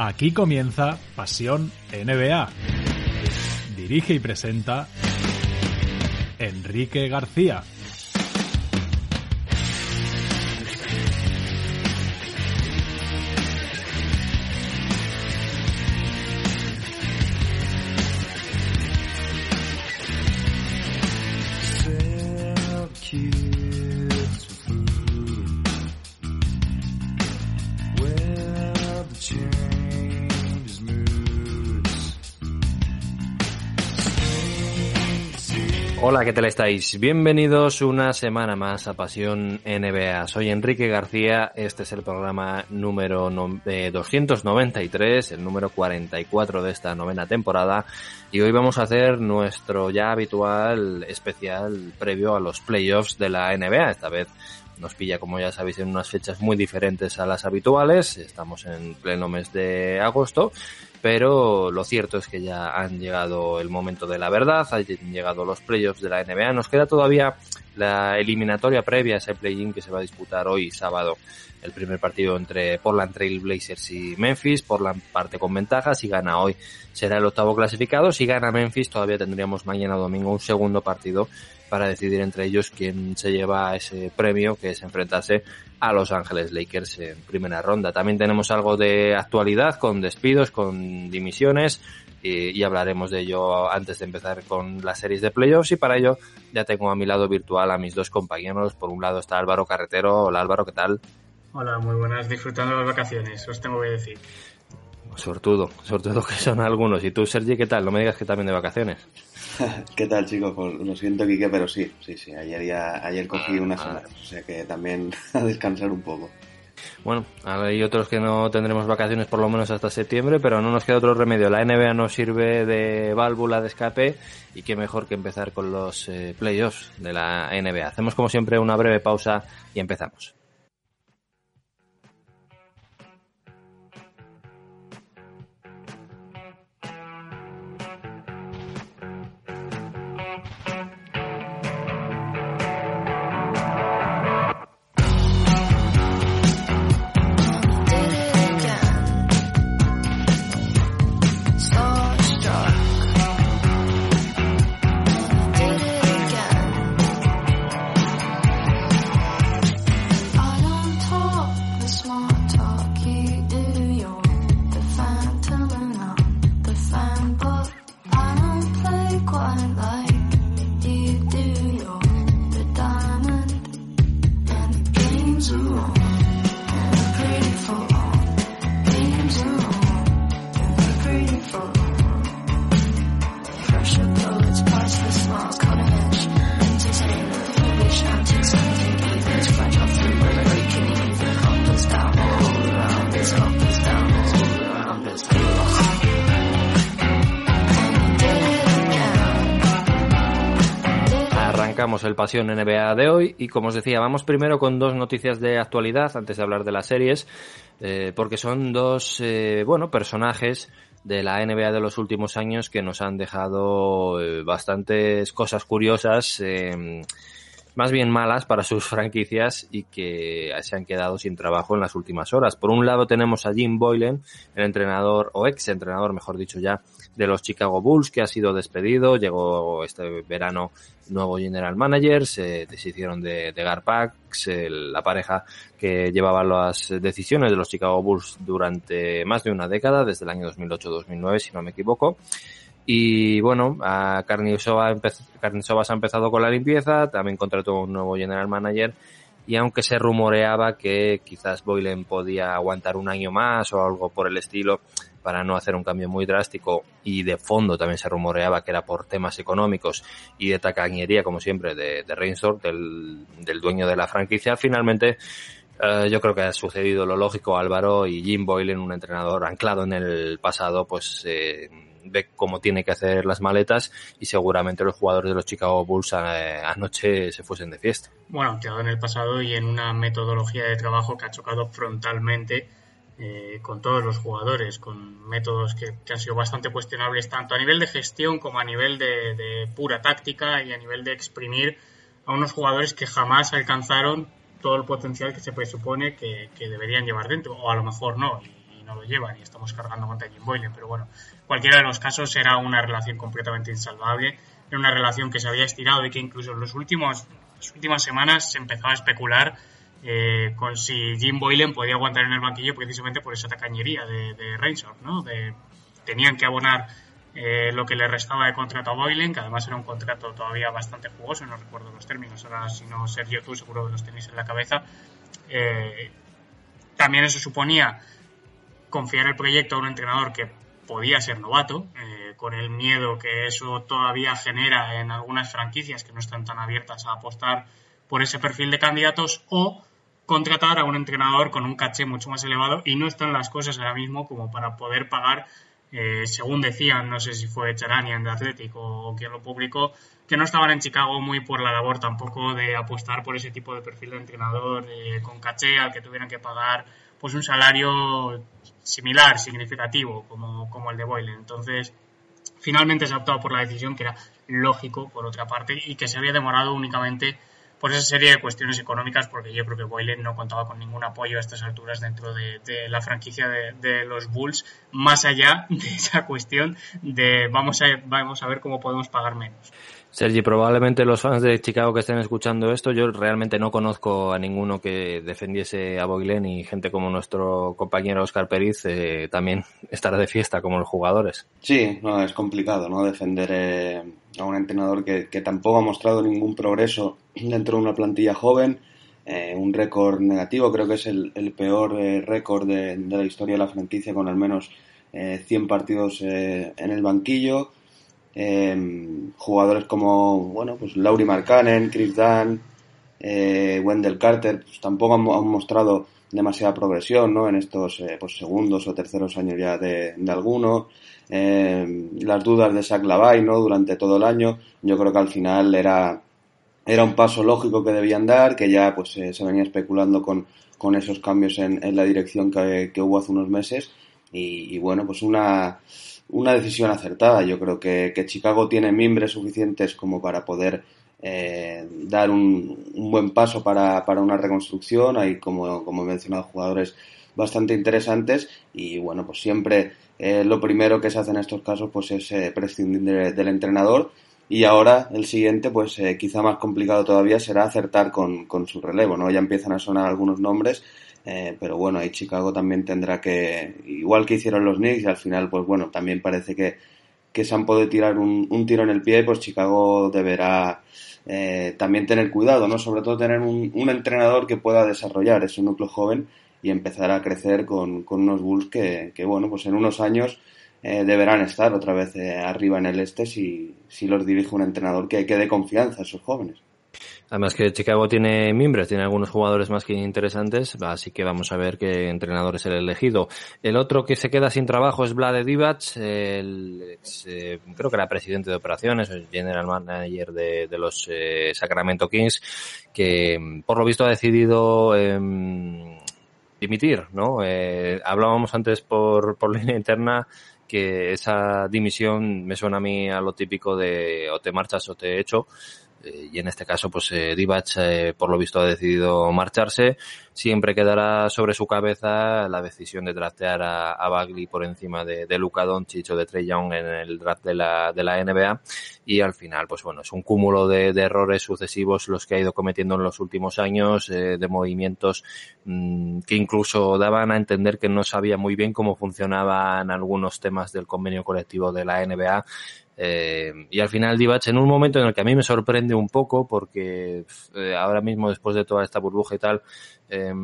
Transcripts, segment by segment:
Aquí comienza Pasión NBA. Dirige y presenta Enrique García. Hola, ¿qué tal estáis? Bienvenidos una semana más a Pasión NBA. Soy Enrique García, este es el programa número no- eh, 293, el número 44 de esta novena temporada, y hoy vamos a hacer nuestro ya habitual especial previo a los playoffs de la NBA. Esta vez nos pilla, como ya sabéis, en unas fechas muy diferentes a las habituales, estamos en pleno mes de agosto, pero lo cierto es que ya han llegado el momento de la verdad, han llegado los playoffs de la NBA, nos queda todavía la eliminatoria previa a ese play-in que se va a disputar hoy sábado. El primer partido entre Portland Trail Blazers y Memphis, Portland parte con ventaja, si gana hoy será el octavo clasificado, si gana Memphis todavía tendríamos mañana domingo un segundo partido para decidir entre ellos quién se lleva ese premio que es enfrentarse a Los Ángeles Lakers en primera ronda. También tenemos algo de actualidad con despidos, con dimisiones y, y hablaremos de ello antes de empezar con las series de playoffs y para ello ya tengo a mi lado virtual a mis dos compañeros. Por un lado está Álvaro Carretero. Hola Álvaro, ¿qué tal? Hola, muy buenas, disfrutando las vacaciones, os tengo que decir. Sortudo, sortudo que son algunos. Y tú, Sergi, ¿qué tal? No me digas que también de vacaciones. ¿Qué tal, chicos? Pues lo siento, Quique, pero sí, sí, sí. Ayer ya, ayer cogí unas semanas, o sea que también a descansar un poco. Bueno, hay otros que no tendremos vacaciones por lo menos hasta septiembre, pero no nos queda otro remedio. La NBA nos sirve de válvula de escape y qué mejor que empezar con los eh, playoffs de la NBA. Hacemos como siempre una breve pausa y empezamos. Pasión NBA de hoy. Y como os decía, vamos primero con dos noticias de actualidad antes de hablar de las series, eh, porque son dos, eh, bueno, personajes de la NBA de los últimos años que nos han dejado eh, bastantes cosas curiosas, más bien malas para sus franquicias y que se han quedado sin trabajo en las últimas horas. Por un lado tenemos a Jim Boylan, el entrenador o ex entrenador, mejor dicho ya, de los Chicago Bulls, que ha sido despedido, llegó este verano nuevo general manager, se deshicieron de, de Garpax, la pareja que llevaba las decisiones de los Chicago Bulls durante más de una década, desde el año 2008-2009, si no me equivoco. Y bueno, a Carnicevas ha empezado con la limpieza, también contrató un nuevo general manager y aunque se rumoreaba que quizás Boylen podía aguantar un año más o algo por el estilo para no hacer un cambio muy drástico y de fondo también se rumoreaba que era por temas económicos y de tacañería como siempre de, de Reinsdorf, del, del dueño de la franquicia, finalmente Eh, yo creo que ha sucedido lo lógico. Álvaro y Jim Boylan, un entrenador anclado en el pasado, pues eh, ve cómo tiene que hacer las maletas y seguramente los jugadores de los Chicago Bulls eh, anoche se fuesen de fiesta. Bueno, anclado en el pasado y en una metodología de trabajo que ha chocado frontalmente eh, con todos los jugadores, con métodos que, que, han sido bastante cuestionables tanto a nivel de gestión como a nivel de, de, pura táctica y a nivel de exprimir a unos jugadores que jamás alcanzaron todo el potencial que se presupone que, que deberían llevar dentro, o a lo mejor no, y, y no lo llevan, y estamos cargando contra Jim Boylan, pero bueno, cualquiera de los casos era una relación completamente insalvable, era una relación que se había estirado y que incluso en los últimos, las últimas semanas se empezaba a especular eh, con si Jim Boylan podía aguantar en el banquillo precisamente por esa tacañería de, de ¿no? De, tenían que abonar eh, lo que le restaba de contrato a Boylan, que además era un contrato todavía bastante jugoso, no recuerdo los términos, ahora si no Sergio tú seguro que los tenéis en la cabeza. Eh, también eso suponía confiar el proyecto a un entrenador que podía ser novato, eh, con el miedo que eso todavía genera en algunas franquicias que no están tan abiertas a apostar por ese perfil de candidatos, o contratar a un entrenador con un caché mucho más elevado y no están las cosas ahora mismo como para poder pagar, eh, según decían, no sé si fue Charanian de Atlético o quien lo publicó, que no estaban en Chicago muy por la labor tampoco de apostar por ese tipo de perfil de entrenador eh, con caché al que tuvieran que pagar pues un salario similar, significativo, como, como el de Boylan. Entonces, finalmente se ha optado por la decisión que era lógico, por otra parte, y que se había demorado únicamente por esa serie de cuestiones económicas, porque yo creo que Boylan no contaba con ningún apoyo a estas alturas dentro de, de la franquicia de, de, los Bulls, más allá de esa cuestión de vamos a, vamos a ver cómo podemos pagar menos. Sergi, probablemente los fans de Chicago que estén escuchando esto, yo realmente no conozco a ninguno que defendiese a Boylen y gente como nuestro compañero Oscar Periz eh, también estará de fiesta como los jugadores. Sí, no, es complicado, ¿no? Defender eh, a un entrenador que, que, tampoco ha mostrado ningún progreso dentro de una plantilla joven, eh, un récord negativo, creo que es el, peor eh, récord de, de, la historia de la franquicia con al menos 100 partidos en el banquillo eh, jugadores como, bueno, pues Laurie Markkanen, Chris Dunn, eh, Wendell Carter, pues tampoco han, mostrado demasiada progresión, ¿no? En estos eh, pues segundos o terceros años ya de, de alguno. Eh, las dudas de Zach Lavay, ¿no? Durante todo el año. Yo creo que al final era, era un paso lógico que debían dar, que ya pues se venía especulando con, con esos cambios en, en la dirección que, que, hubo hace unos meses. Y, y bueno, pues una, una decisión acertada. Yo creo que, que Chicago tiene mimbres suficientes como para poder eh, dar un, un, buen paso para, para, una reconstrucción. Hay, como, como he mencionado, jugadores bastante interesantes y bueno, pues siempre eh, lo primero que se hace en estos casos pues es eh, prescindir de, del entrenador y ahora el siguiente pues quizá más complicado todavía será acertar con, con su relevo, ¿no? Ya empiezan a sonar algunos nombres eh, pero bueno, ahí Chicago también tendrá que, igual que hicieron los Knicks, y al final, pues bueno, también parece que, que se han podido tirar un, un, tiro en el pie, pues Chicago deberá eh, también tener cuidado, ¿no? Sobre todo tener un, un, entrenador que pueda desarrollar ese núcleo joven y empezar a crecer con, con unos Bulls que, que, bueno, pues en unos años eh, deberán estar otra vez eh, arriba en el este si, si los dirige un entrenador que, que dé confianza a esos jóvenes. Además que Chicago tiene miembros, tiene algunos jugadores más que interesantes, así que vamos a ver qué entrenador es el elegido. El otro que se queda sin trabajo es Vlade Divac, el, eh, creo que era presidente de operaciones, el general manager de, los eh, Sacramento Kings, que por lo visto ha decidido eh, dimitir, ¿no? Eh, hablábamos antes por, por línea interna que esa dimisión me suena a mí a lo típico de o te marchas o te echo y en este caso pues eh, Divac eh, por lo visto ha decidido marcharse. Siempre quedará sobre su cabeza la decisión de draftear a, a Bagley por encima de, de Luka Doncic o de Trey Young en el draft de la, de la NBA y al final pues bueno es un cúmulo de, errores sucesivos los que ha ido cometiendo en los últimos años eh, de movimientos mmm, que incluso daban a entender que no sabía muy bien cómo funcionaban algunos temas del convenio colectivo de la NBA eh, y al final Divac en un momento en el que a mí me sorprende un poco porque eh, ahora mismo después de toda esta burbuja y tal, eh,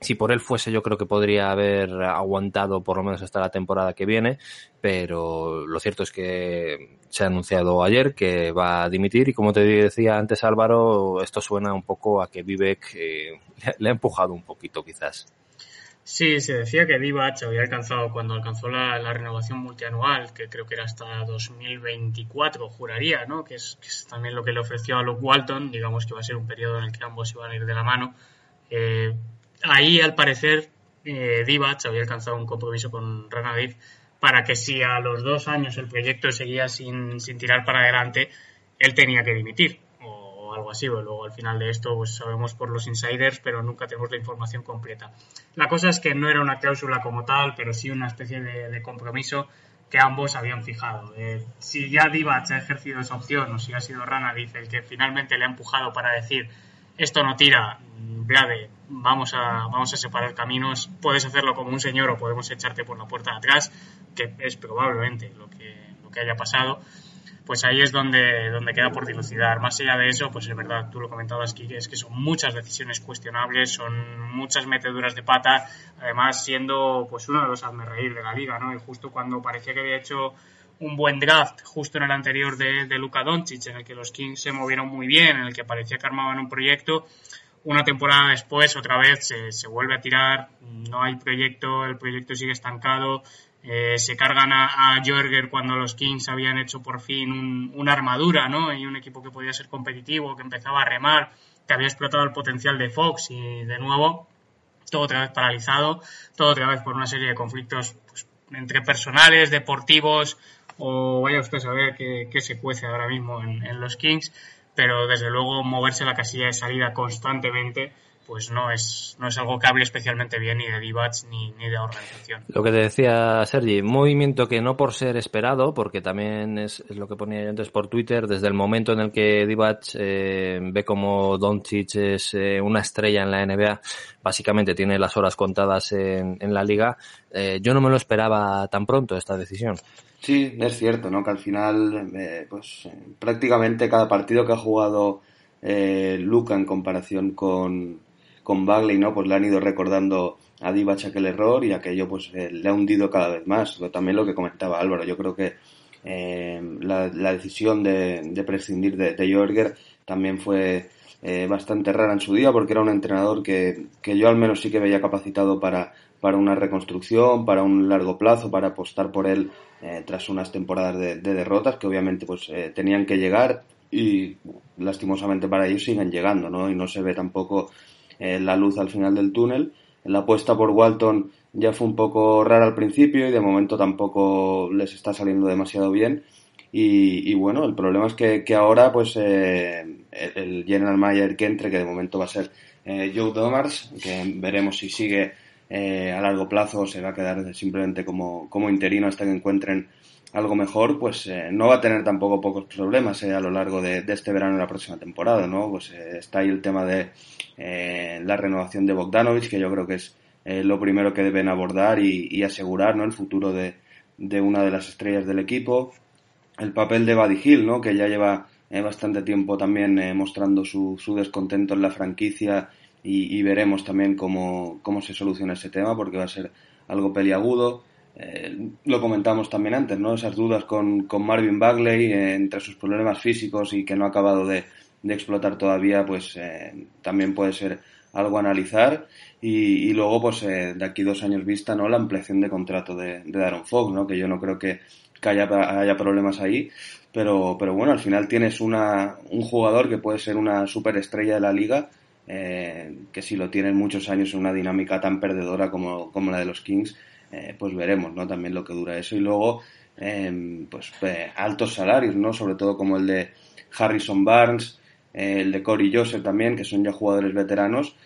si por él fuese, yo creo que podría haber aguantado por lo menos hasta la temporada que viene, pero lo cierto es que se ha anunciado ayer que va a dimitir y como te decía antes Álvaro, esto suena un poco a que Vivek eh, le ha empujado un poquito quizás. Sí, se decía que Divac había alcanzado cuando alcanzó la, renovación multianual, que creo que era hasta 2024, juraría, ¿no? Que es, también lo que le ofreció a Luke Walton, digamos que va a ser un periodo en el que ambos iban a ir de la mano. Eh, ahí, al parecer, eh, Divac había alcanzado un compromiso con Ranadiv para que si a los dos años el proyecto seguía sin, sin tirar para adelante, él tenía que dimitir algo así. luego al final de esto pues sabemos por los insiders, pero nunca tenemos la información completa. La cosa es que no era una cláusula como tal, pero sí una especie de, compromiso que ambos habían fijado. Eh, si ya Divac ha ejercido esa opción o si ha sido Rana, dice el que finalmente le ha empujado para decir esto no tira, Blade, vamos a, vamos a separar caminos, puedes hacerlo como un señor o podemos echarte por la puerta de atrás, que es probablemente lo que, lo que haya pasado pues ahí es donde, donde queda por dilucidar. Más allá de eso, pues es verdad, tú lo comentabas, Kike, es que son muchas decisiones cuestionables, son muchas meteduras de pata, además siendo pues uno de los hazme reír de la liga, ¿no? Y justo cuando parecía que había hecho un buen draft justo en el anterior de, de Luka Doncic, en el que los Kings se movieron muy bien, en el que parecía que armaban un proyecto, una temporada después otra vez se, se vuelve a tirar, no hay proyecto, el proyecto sigue estancado, eh, se cargan a, a, Jorger cuando los Kings habían hecho por fin una armadura, ¿no? Y un equipo que podía ser competitivo, que empezaba a remar, que había explotado el potencial de Fox y de nuevo todo otra vez paralizado, todo otra vez por una serie de conflictos pues, entre personales, deportivos o vaya usted a saber qué, se cuece ahora mismo en los Kings, pero desde luego moverse la casilla de salida constantemente pues no es, no es algo que hable especialmente bien ni de Divac ni, ni de organización. Lo que te decía Sergi, movimiento que no por ser esperado, porque también es, lo que ponía yo antes por Twitter, desde el momento en el que Divac eh, ve como Doncic es eh, una estrella en la NBA, básicamente tiene las horas contadas en, en la liga, eh, yo no me lo esperaba tan pronto esta decisión. Sí, es cierto, ¿no? Que al final, eh, pues prácticamente cada partido que ha jugado eh, Luca en comparación con, con Bagley, ¿no? Pues le han ido recordando a Divac aquel error y aquello pues eh, le ha hundido cada vez más. También lo que comentaba Álvaro, yo creo que eh, la, decisión de, prescindir de, de, Jorger también fue eh, bastante rara en su día porque era un entrenador que, que yo al menos sí que veía capacitado para, para una reconstrucción, para un largo plazo, para apostar por él tras unas temporadas de, de, derrotas que obviamente pues tenían que llegar y lastimosamente para ellos siguen llegando, ¿no? Y no se ve tampoco eh, la luz al final del túnel. La apuesta por Walton ya fue un poco rara al principio y de momento tampoco les está saliendo demasiado bien. Y, bueno, el problema es que, ahora pues eh, el general manager que entre, que de momento va a ser eh, Joe Domars, que veremos si sigue a largo plazo o se va a quedar simplemente como, como interino hasta que encuentren algo mejor, pues eh, no va a tener tampoco pocos problemas eh, a lo largo de, este verano y la próxima temporada, ¿no? Pues eh, está ahí el tema de la renovación de Bogdanovich, que yo creo que es lo primero que deben abordar y, asegurar, ¿no? El futuro de, una de las estrellas del equipo. El papel de Buddy ¿no? Que ya lleva bastante tiempo también mostrando su, su, descontento en la franquicia y, y veremos también cómo, cómo se soluciona ese tema, porque va a ser algo peliagudo. Eh, lo comentamos también antes, ¿no? Esas dudas con, con Marvin Bagley eh, entre sus problemas físicos y que no ha acabado de, de explotar todavía, pues eh, también puede ser algo a analizar. Y, luego, pues de aquí dos años vista, ¿no? La ampliación de contrato de, de Darren Fox, ¿no? Que yo no creo que, que haya, haya, problemas ahí. Pero, pero bueno, al final tienes una, un jugador que puede ser una superestrella de la liga. que si lo tienen muchos años en una dinámica tan perdedora como, como la de los Kings, eh, pues veremos, ¿no? También lo que dura eso. Y luego, em, pues eh, altos salarios, ¿no? Sobre todo como el de Harrison Barnes, eh, el de Corey Joseph también, que son ya jugadores veteranos,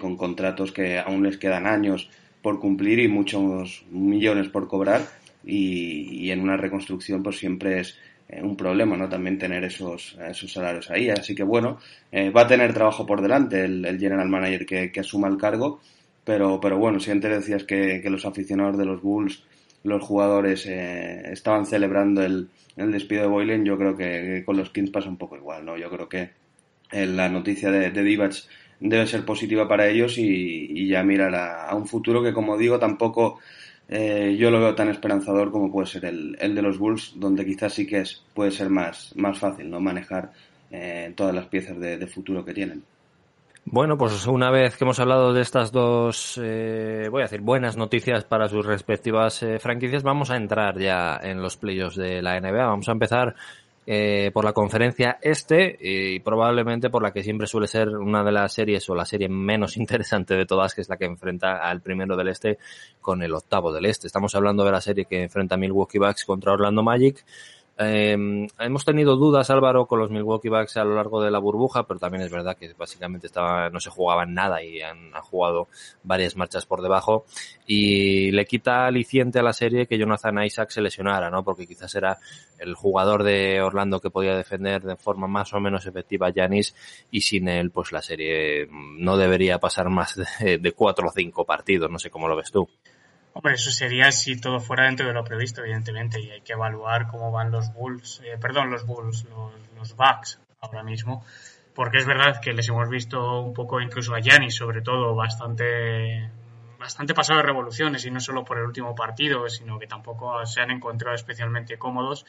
con contratos que aún les quedan años por cumplir y muchos millones por cobrar. Y, en una reconstrucción, pues siempre es un problema, ¿no? También tener esos, esos salarios ahí. Así que bueno, va a tener trabajo por delante el, general manager que, que asuma el cargo pero, pero bueno, si antes decías que, que los aficionados de los Bulls, los jugadores, eh, estaban celebrando el, el, despido de Boylen, yo creo que, con los Kings pasa un poco igual, ¿no? Yo creo que eh, la noticia de, de debe ser positiva para ellos y, ya mirar a, un futuro que, como digo, tampoco eh, yo lo veo tan esperanzador como puede ser el, el, de los Bulls, donde quizás sí que es, puede ser más, más fácil no manejar eh, todas las piezas de, futuro que tienen. Bueno, pues una vez que hemos hablado de estas dos, eh, voy a decir, buenas noticias para sus respectivas franquicias, vamos a entrar ya en los playoffs de la NBA. Vamos a empezar eh, por la conferencia este y probablemente por la que siempre suele ser una de las series o la serie menos interesante de todas, que es la que enfrenta al primero del este con el octavo del este. Estamos hablando de la serie que enfrenta Milwaukee Bucks contra Orlando Magic eh, hemos tenido dudas, Álvaro, con los Milwaukee Bucks a lo largo de la burbuja, pero también es verdad que básicamente estaba, no se jugaban nada y han, jugado varias marchas por debajo. Y le quita aliciente a la serie que Jonathan Isaac se lesionara, ¿no? Porque quizás era el jugador de Orlando que podía defender de forma más o menos efectiva a y sin él, pues la serie no debería pasar más de, de cuatro o cinco partidos. No sé cómo lo ves tú. Hombre, eso sería si todo fuera dentro de lo previsto, evidentemente, y hay que evaluar cómo van los Bulls, eh, perdón, los Bulls, los, los Bucks ahora mismo, porque es verdad que les hemos visto un poco, incluso a Giannis, sobre todo, bastante, bastante pasado de revoluciones, y no solo por el último partido, sino que tampoco se han encontrado especialmente cómodos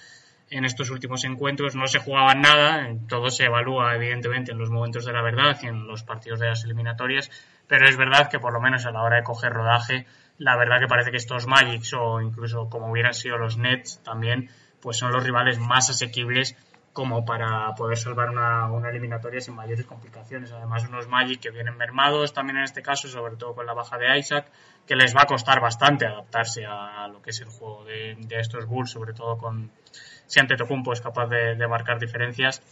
en estos últimos encuentros. No se jugaban nada, todo se evalúa, evidentemente, en los momentos de la verdad y en los partidos de las eliminatorias, pero es verdad que por lo menos a la hora de coger rodaje, la verdad que parece que estos Magics o incluso como hubieran sido los Nets también, pues son los rivales más asequibles como para poder salvar una, una, eliminatoria sin mayores complicaciones. Además, unos Magic que vienen mermados también en este caso, sobre todo con la baja de Isaac, que les va a costar bastante adaptarse a, lo que es el juego de, estos Bulls, sobre todo con si Antetokounmpo es capaz de marcar diferencias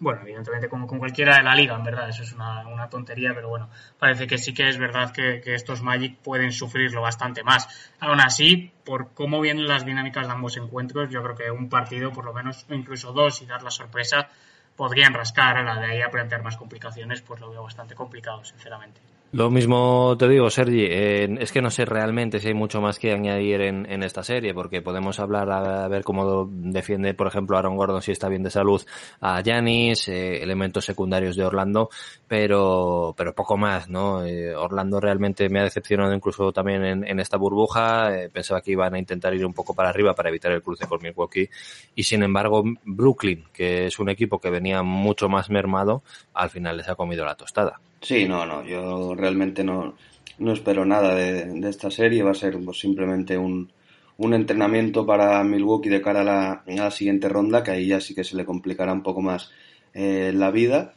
bueno, evidentemente como con cualquiera de la liga, en verdad, eso es una, tontería, pero bueno, parece que sí que es verdad que, estos Magic pueden sufrirlo bastante más. Aún así, por cómo vienen las dinámicas de ambos encuentros, yo creo que un partido, por lo menos, o incluso dos, y dar la sorpresa, podrían rascar a la de ahí a plantear más complicaciones, pues lo veo bastante complicado, sinceramente. Lo mismo te digo, Sergi, eh, es que no sé realmente si hay mucho más que añadir en, esta serie, porque podemos hablar a, ver cómo defiende, por ejemplo, Aaron Gordon si está bien de salud a Yanis, eh, elementos secundarios de Orlando, pero, pero poco más, ¿no? Eh, Orlando realmente me ha decepcionado incluso también en, en esta burbuja, pensaba que iban a intentar ir un poco para arriba para evitar el cruce con Milwaukee, y sin embargo, Brooklyn, que es un equipo que venía mucho más mermado, al final les ha comido la tostada. Sí, no, no, yo realmente no, no espero nada de, esta serie, va a ser pues, simplemente un, un entrenamiento para Milwaukee de cara a la, a la, siguiente ronda, que ahí ya sí que se le complicará un poco más eh, la vida,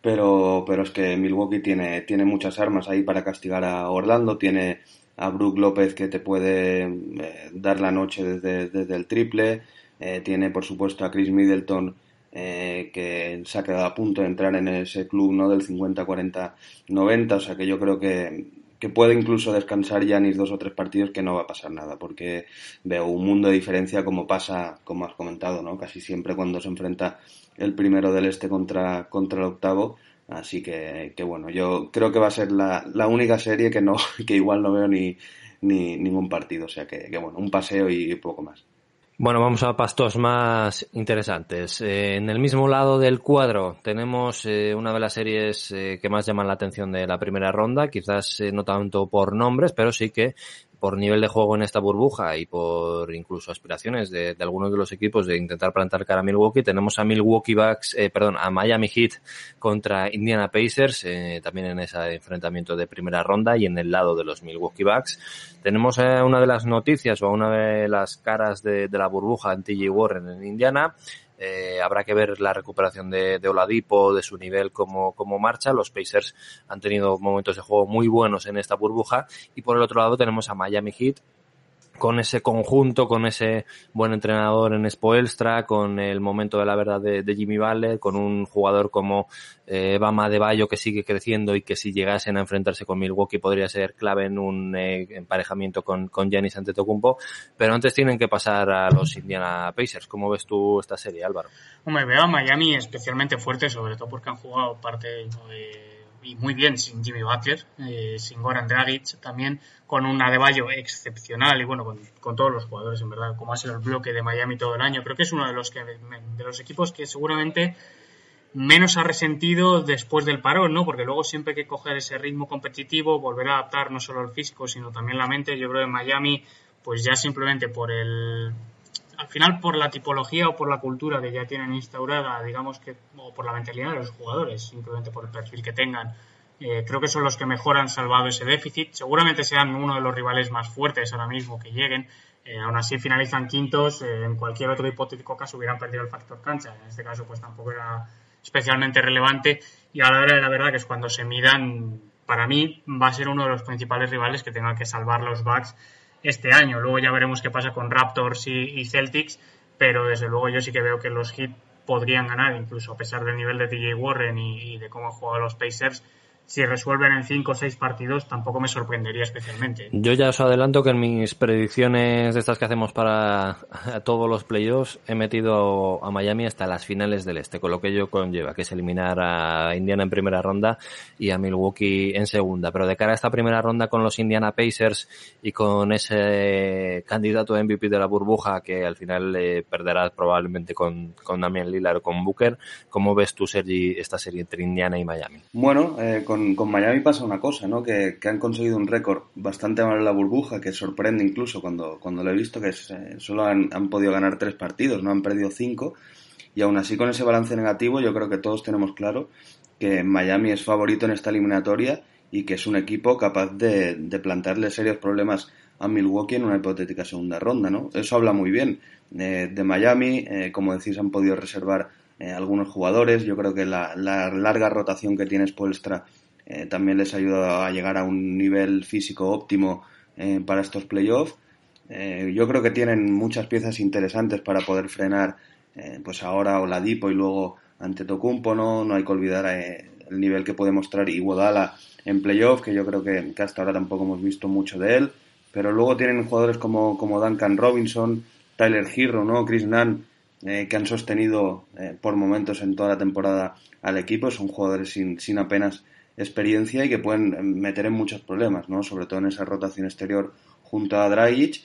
pero, pero es que Milwaukee tiene, tiene muchas armas ahí para castigar a Orlando, tiene a Brook López que te puede eh, dar la noche desde, desde el triple, eh, tiene por supuesto a Chris Middleton eh, que se ha quedado a punto de entrar en ese club ¿no? del 50-40-90, o sea que yo creo que, que puede incluso descansar Yanis dos o tres partidos que no va a pasar nada, porque veo un mundo de diferencia como pasa, como has comentado, ¿no? casi siempre cuando se enfrenta el primero del este contra, contra el octavo, así que, que bueno, yo creo que va a ser la, la única serie que no, que igual no veo ni, ni ningún partido, o sea que, que bueno, un paseo y poco más. Bueno, vamos a pastos más interesantes. Eh, en el mismo lado del cuadro tenemos eh, una de las series eh, que más llaman la atención de la primera ronda, quizás no tanto por nombres, pero sí que por nivel de juego en esta burbuja y por incluso aspiraciones de, algunos de los equipos de intentar plantar cara a Milwaukee, tenemos a Milwaukee Bucks, eh, perdón, a Miami Heat contra Indiana Pacers, eh, también en ese enfrentamiento de primera ronda y en el lado de los Milwaukee Bucks. Tenemos eh, una de las noticias o una de las caras de, de la burbuja en TJ Warren en Indiana, eh, habrá que ver la recuperación de, Oladipo, de su nivel como, como marcha. Los Pacers han tenido momentos de juego muy buenos en esta burbuja. Y por el otro lado tenemos a Miami Heat, con ese conjunto, con ese buen entrenador en Spoelstra, con el momento de la verdad de, Jimmy Butler, con un jugador como eh, Bama de Bayo que sigue creciendo y que si llegasen a enfrentarse con Milwaukee podría ser clave en un eh, emparejamiento con, con Giannis Antetokounmpo, pero antes tienen que pasar a los Indiana Pacers. ¿Cómo ves tú esta serie, Álvaro? Hombre, veo a Miami especialmente fuerte, sobre todo porque han jugado parte de y muy bien sin Jimmy Butler, eh, sin Goran Dragic también, con un Adebayo excepcional y bueno, con, todos los jugadores en verdad, como ha el bloque de Miami todo el año. Creo que es uno de los, que, de los equipos que seguramente menos ha resentido después del parón, ¿no? Porque luego siempre hay que coger ese ritmo competitivo, volver a adaptar no solo el físico, sino también la mente. Yo creo que Miami, pues ya simplemente por el al final por la tipología o por la cultura que ya tienen instaurada, digamos que, o por la mentalidad de los jugadores, simplemente por el perfil que tengan, eh, creo que son los que mejor han salvado ese déficit. Seguramente sean uno de los rivales más fuertes ahora mismo que lleguen. Eh, aún así finalizan quintos. Eh, en cualquier otro hipotético caso hubieran perdido el factor cancha. En este caso, pues tampoco era especialmente relevante. Y a la hora de la verdad que es cuando se midan, para mí va a ser uno de los principales rivales que tengan que salvar los Bucks este año. Luego ya veremos qué pasa con Raptors y, Celtics, pero desde luego yo sí que veo que los Heat podrían ganar, incluso a pesar del nivel de DJ Warren y, y de cómo han jugado los Pacers si resuelven en 5 o 6 partidos tampoco me sorprendería especialmente. Yo ya os adelanto que en mis predicciones de estas que hacemos para todos los playoffs he metido a Miami hasta las finales del este, con lo que ello conlleva, que es eliminar a Indiana en primera ronda y a Milwaukee en segunda. Pero de cara a esta primera ronda con los Indiana Pacers y con ese candidato a MVP de la burbuja que al final eh, perderás probablemente con, con Damian Lillard o con Booker, ¿cómo ves tú, Sergi, esta serie entre Indiana y Miami? Bueno, eh, con, Miami pasa una cosa, ¿no? Que, han conseguido un récord bastante malo en la burbuja, que sorprende incluso cuando, cuando lo he visto, que eh, solo han, podido ganar tres partidos, no han perdido cinco. Y aún así, con ese balance negativo, yo creo que todos tenemos claro que Miami es favorito en esta eliminatoria y que es un equipo capaz de, plantearle serios problemas a Milwaukee en una hipotética segunda ronda, ¿no? Eso habla muy bien eh, de Miami, como decís, han podido reservar algunos jugadores, yo creo que la, la larga rotación que tiene Spolstra eh, también les ayuda a llegar a un nivel físico óptimo eh, para estos playoffs. Eh, yo creo que tienen muchas piezas interesantes para poder frenar pues ahora Oladipo y luego ante Tocumpo, ¿no? No hay que olvidar el nivel que puede mostrar Iguodala en playoff, que yo creo que, hasta ahora tampoco hemos visto mucho de él. Pero luego tienen jugadores como, como Duncan Robinson, Tyler Hero, ¿no? Chris Nunn, que han sostenido por momentos en toda la temporada al equipo. Son jugadores sin, sin apenas experiencia y que pueden meter en muchos problemas, ¿no? Sobre todo en esa rotación exterior junto a Dragic.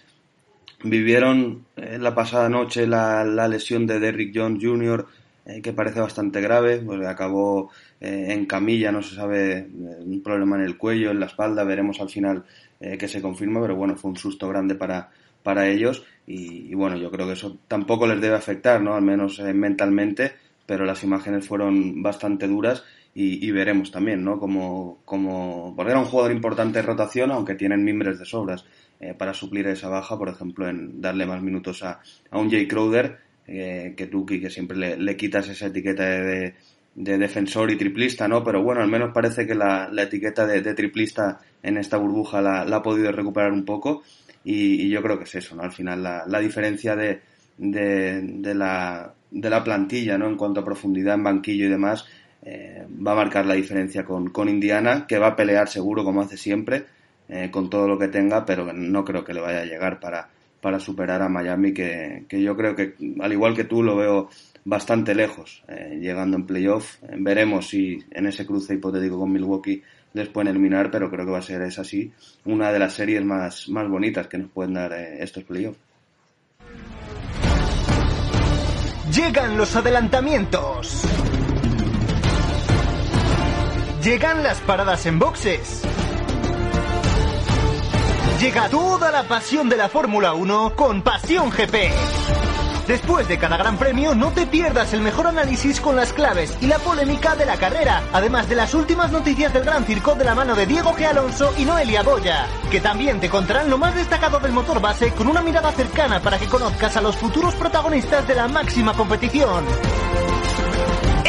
Vivieron en la pasada noche la, lesión de Derrick Jones Jr., eh, que parece bastante grave, pues acabó eh, en camilla, no se sabe, eh, un problema en el cuello, en la espalda, veremos al final que se confirma, pero bueno, fue un susto grande para, para ellos y, y, bueno, yo creo que eso tampoco les debe afectar, ¿no? Al menos mentalmente, pero las imágenes fueron bastante duras y, veremos también, ¿no? Como, como, porque era un jugador importante de rotación, aunque tienen mimbres de sobras eh, para suplir esa baja, por ejemplo, en darle más minutos a, a un Jay Crowder, eh, que tú, que siempre le, le, quitas esa etiqueta de, de, defensor y triplista, ¿no? Pero bueno, al menos parece que la, la etiqueta de, de, triplista en esta burbuja la, la, ha podido recuperar un poco y, y, yo creo que es eso, ¿no? Al final la, la diferencia de, de, de, la, de la plantilla, ¿no? En cuanto a profundidad en banquillo y demás, eh, va a marcar la diferencia con, con, Indiana, que va a pelear seguro como hace siempre, eh, con todo lo que tenga, pero no creo que le vaya a llegar para, para superar a Miami, que, que yo creo que, al igual que tú, lo veo bastante lejos, eh, llegando en playoff. veremos si en ese cruce hipotético con Milwaukee les pueden eliminar, pero creo que va a ser, es así, una de las series más, más bonitas que nos pueden dar estos playoffs. Llegan los adelantamientos. Llegan las paradas en boxes. Llega toda la pasión de la Fórmula 1 con Pasión GP. Después de cada gran premio, no te pierdas el mejor análisis con las claves y la polémica de la carrera, además de las últimas noticias del Gran Circo de la mano de Diego G. Alonso y Noelia Goya, que también te contarán lo más destacado del motor base con una mirada cercana para que conozcas a los futuros protagonistas de la máxima competición.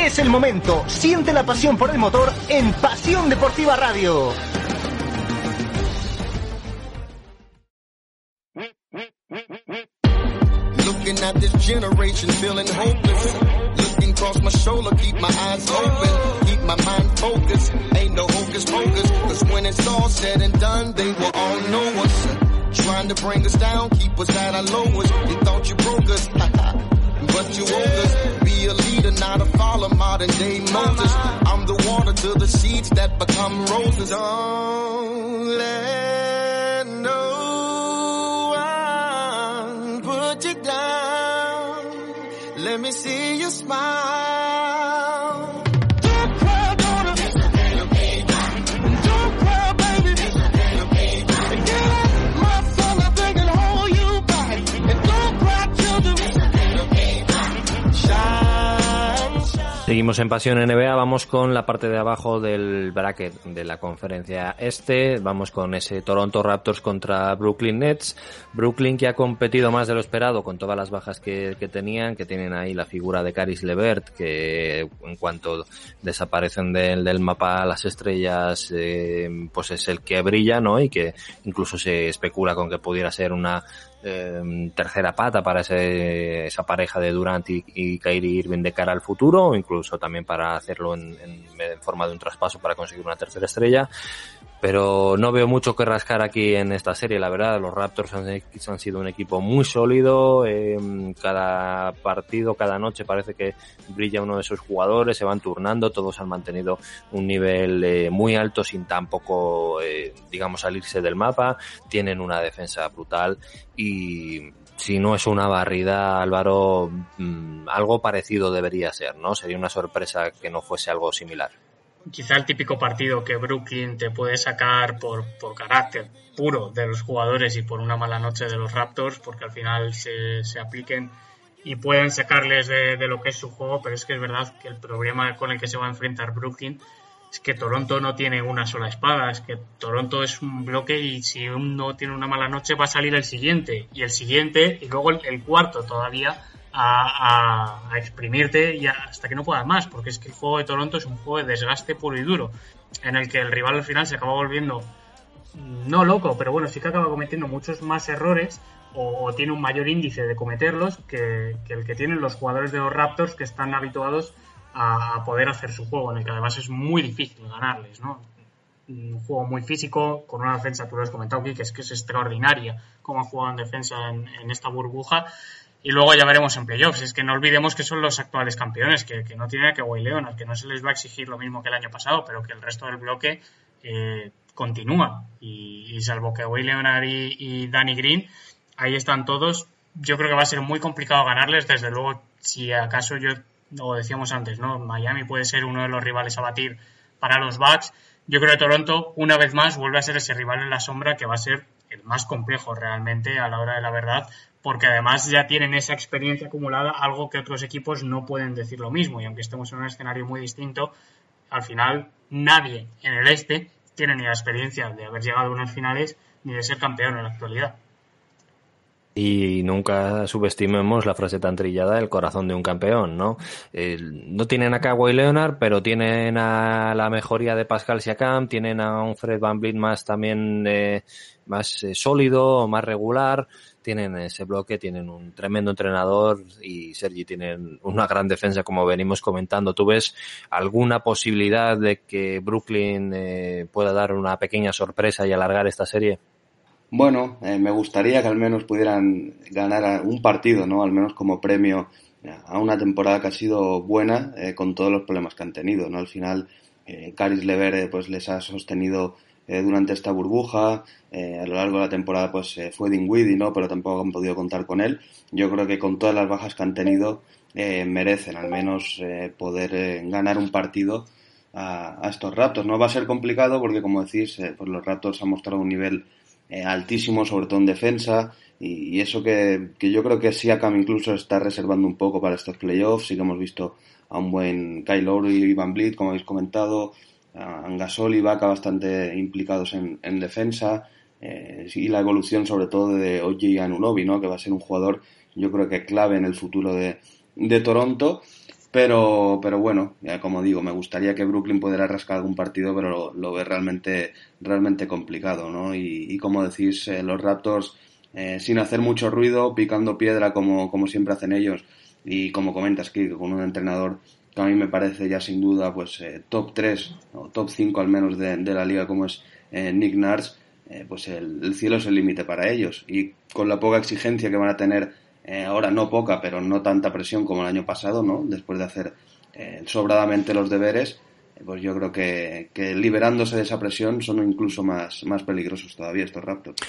Es el momento. Siente la pasión por el motor en Pasión Deportiva Radio. Looking at this generation feeling hopeless. Looking across my shoulder, keep my eyes open. Keep my mind focused. Ain't no hocus pocus. Cause when it's all said and done, they will all know us. Trying to bring us down, keep us at our lowest. You thought you broke us, but you woke us a leader, not a follower, modern day Moses. I'm the water to the seeds that become roses. Don't let no one put you down. Let me see you smile. Seguimos en Pasión NBA, vamos con la parte de abajo del bracket de la conferencia este, vamos con ese Toronto Raptors contra Brooklyn Nets, Brooklyn que ha competido más de lo esperado con todas las bajas que, tenían, que tienen ahí la figura de Caris Levert, que en cuanto desaparecen del, del mapa las estrellas, eh, pues es el que brilla, ¿no? Y que incluso se especula con que pudiera ser una eh, tercera pata para ese, esa pareja de Durant y, y, Kyrie Irving de cara al futuro, o incluso también para hacerlo en, forma de un traspaso para conseguir una tercera estrella pero no veo mucho que rascar aquí en esta serie, la verdad. Los Raptors han, sido un equipo muy sólido. Eh, cada partido, cada noche parece que brilla uno de sus jugadores, se van turnando, todos han mantenido un nivel eh, muy alto sin tampoco, eh, digamos, salirse del mapa. Tienen una defensa brutal y si no es una barrida, Álvaro, mmm, algo parecido debería ser, ¿no? Sería una sorpresa que no fuese algo similar quizá el típico partido que Brooklyn te puede sacar por, por carácter puro de los jugadores y por una mala noche de los Raptors, porque al final se, se apliquen y pueden sacarles de, de, lo que es su juego, pero es que es verdad que el problema con el que se va a enfrentar Brooklyn es que Toronto no tiene una sola espada, es que Toronto es un bloque y si uno tiene una mala noche va a salir el siguiente y el siguiente y luego el, el cuarto todavía a, a, a, exprimirte y hasta que no puedas más, porque es que el juego de Toronto es un juego de desgaste puro y duro, en el que el rival al final se acaba volviendo no loco, pero bueno, sí que acaba cometiendo muchos más errores o, tiene un mayor índice de cometerlos que, el que tienen los jugadores de los Raptors que están habituados a, a, poder hacer su juego, en el que además es muy difícil ganarles, ¿no? Un juego muy físico, con una defensa, tú lo has comentado aquí, que es que es extraordinaria cómo ha jugado en defensa en, en esta burbuja y luego ya veremos en playoffs. Es que no olvidemos que son los actuales campeones, que, que no tiene que Kawhi Leonard, que no se les va a exigir lo mismo que el año pasado, pero que el resto del bloque eh, continúa. Y, salvo que Kawhi Leonard y, y, Danny Green, ahí están todos. Yo creo que va a ser muy complicado ganarles. Desde luego, si acaso yo, lo decíamos antes, ¿no? Miami puede ser uno de los rivales a batir para los Bucks. Yo creo que Toronto, una vez más, vuelve a ser ese rival en la sombra que va a ser el más complejo realmente a la hora de la verdad porque además ya tienen esa experiencia acumulada, algo que otros equipos no pueden decir lo mismo. Y aunque estemos en un escenario muy distinto, al final nadie en el este tiene ni la experiencia de haber llegado a unas finales ni de ser campeón en la actualidad. Y nunca subestimemos la frase tan trillada, el corazón de un campeón, ¿no? No tienen a Kawhi Leonard, pero tienen a la mejoría de Pascal Siakam, tienen a un Fred Van Vliet más también eh, más eh, sólido, más regular, tienen ese bloque, tienen un tremendo entrenador y Sergi tienen una gran defensa como venimos comentando. ¿Tú ves alguna posibilidad de que Brooklyn eh, pueda dar una pequeña sorpresa y alargar esta serie? Bueno, eh, me gustaría que al menos pudieran ganar un partido, ¿no? Al menos como premio a una temporada que ha sido buena eh, con todos los problemas que han tenido, ¿no? Al final, eh, Caris Lever pues les ha sostenido eh, durante esta burbuja. Eh, a lo largo de la temporada pues eh, fue Dinwiddie, ¿no? Pero tampoco han podido contar con él. Yo creo que con todas las bajas que han tenido merecen al menos poder ganar un partido a, a, estos Raptors. No va a ser complicado porque como decís, pues los Raptors han mostrado un nivel altísimo, sobre todo en defensa. Y, eso que, que, yo creo que Siakam incluso está reservando un poco para estos playoffs. Sí que hemos visto a un buen Kyle Lowry y Van Vliet, como habéis comentado, Angasol y Vaca bastante implicados en, en defensa eh, y la evolución sobre todo de OJ Anunobi, ¿no? que va a ser un jugador yo creo que clave en el futuro de, de Toronto. Pero, pero bueno, ya como digo, me gustaría que Brooklyn pudiera rascar algún partido, pero lo, lo ve realmente, realmente complicado, ¿no? Y, y como decís, eh, los Raptors, eh, sin hacer mucho ruido, picando piedra como, como siempre hacen ellos, y como comentas, que con un entrenador a mí me parece ya sin duda pues eh, top 3 o top 5 al menos de, la liga como es eh, Nick Nurse, eh, pues el, el, cielo es el límite para ellos y con la poca exigencia que van a tener eh, ahora no poca pero no tanta presión como el año pasado, ¿no? Después de hacer sobradamente los deberes, pues yo creo que, que, liberándose de esa presión son incluso más, más peligrosos todavía estos Raptors.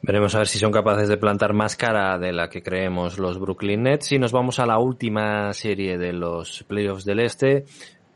Veremos a ver si son capaces de plantar más cara de la que creemos los Brooklyn Nets. Y nos vamos a la última serie de los playoffs del Este.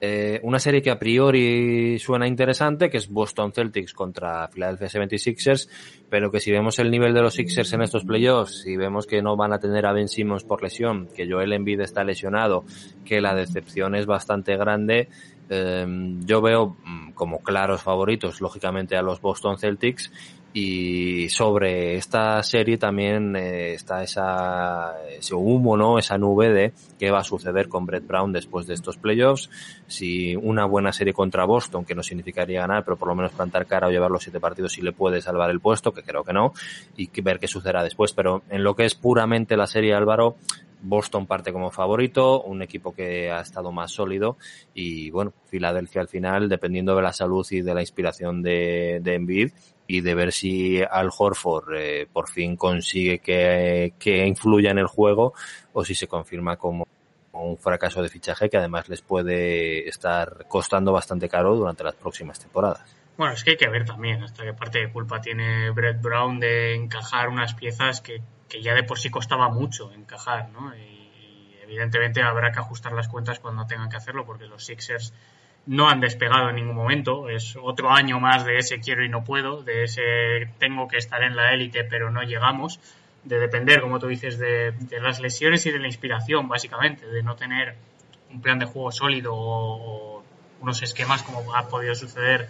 eh, una serie que a priori suena interesante, que es Boston Celtics contra Philadelphia 76ers, pero que si vemos el nivel de los Sixers en estos playoffs, si vemos que no van a tener a Ben Simmons por lesión, que Joel Embiid está lesionado, que la decepción es bastante grande, eh, yo veo mm, como claros favoritos, lógicamente, a los Boston Celtics y sobre esta serie también eh, está esa, ese humo, ¿no? Esa nube de qué va a suceder con Brett Brown después de estos playoffs. Si una buena serie contra Boston, que no significaría ganar, pero por lo menos plantar cara o llevar los siete partidos si le puede salvar el puesto, que creo que no, y ver qué sucederá después. Pero en lo que es puramente la serie Álvaro, Boston parte como favorito, un equipo que ha estado más sólido y bueno, Filadelfia al final, dependiendo de la salud y de la inspiración de, de Embiid y de ver si Al Horford eh, por fin consigue que, que influya en el juego o si se confirma como un fracaso de fichaje que además les puede estar costando bastante caro durante las próximas temporadas. Bueno, es que hay que ver también hasta qué parte de culpa tiene Brett Brown de encajar unas piezas que que ya de por sí costaba mucho encajar, ¿no? Y, evidentemente habrá que ajustar las cuentas cuando tengan que hacerlo, porque los Sixers no han despegado en ningún momento. Es otro año más de ese quiero y no puedo, de ese tengo que estar en la élite pero no llegamos, de depender, como tú dices, de, las lesiones y de la inspiración, básicamente, de no tener un plan de juego sólido o, unos esquemas como ha podido suceder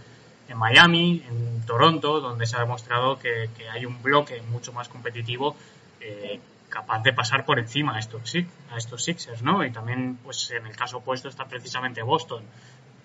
en Miami, en Toronto, donde se ha demostrado que, que hay un bloque mucho más competitivo eh, capaz de pasar por encima a estos, a estos Sixers, ¿no? Y también, pues en el caso opuesto está precisamente Boston.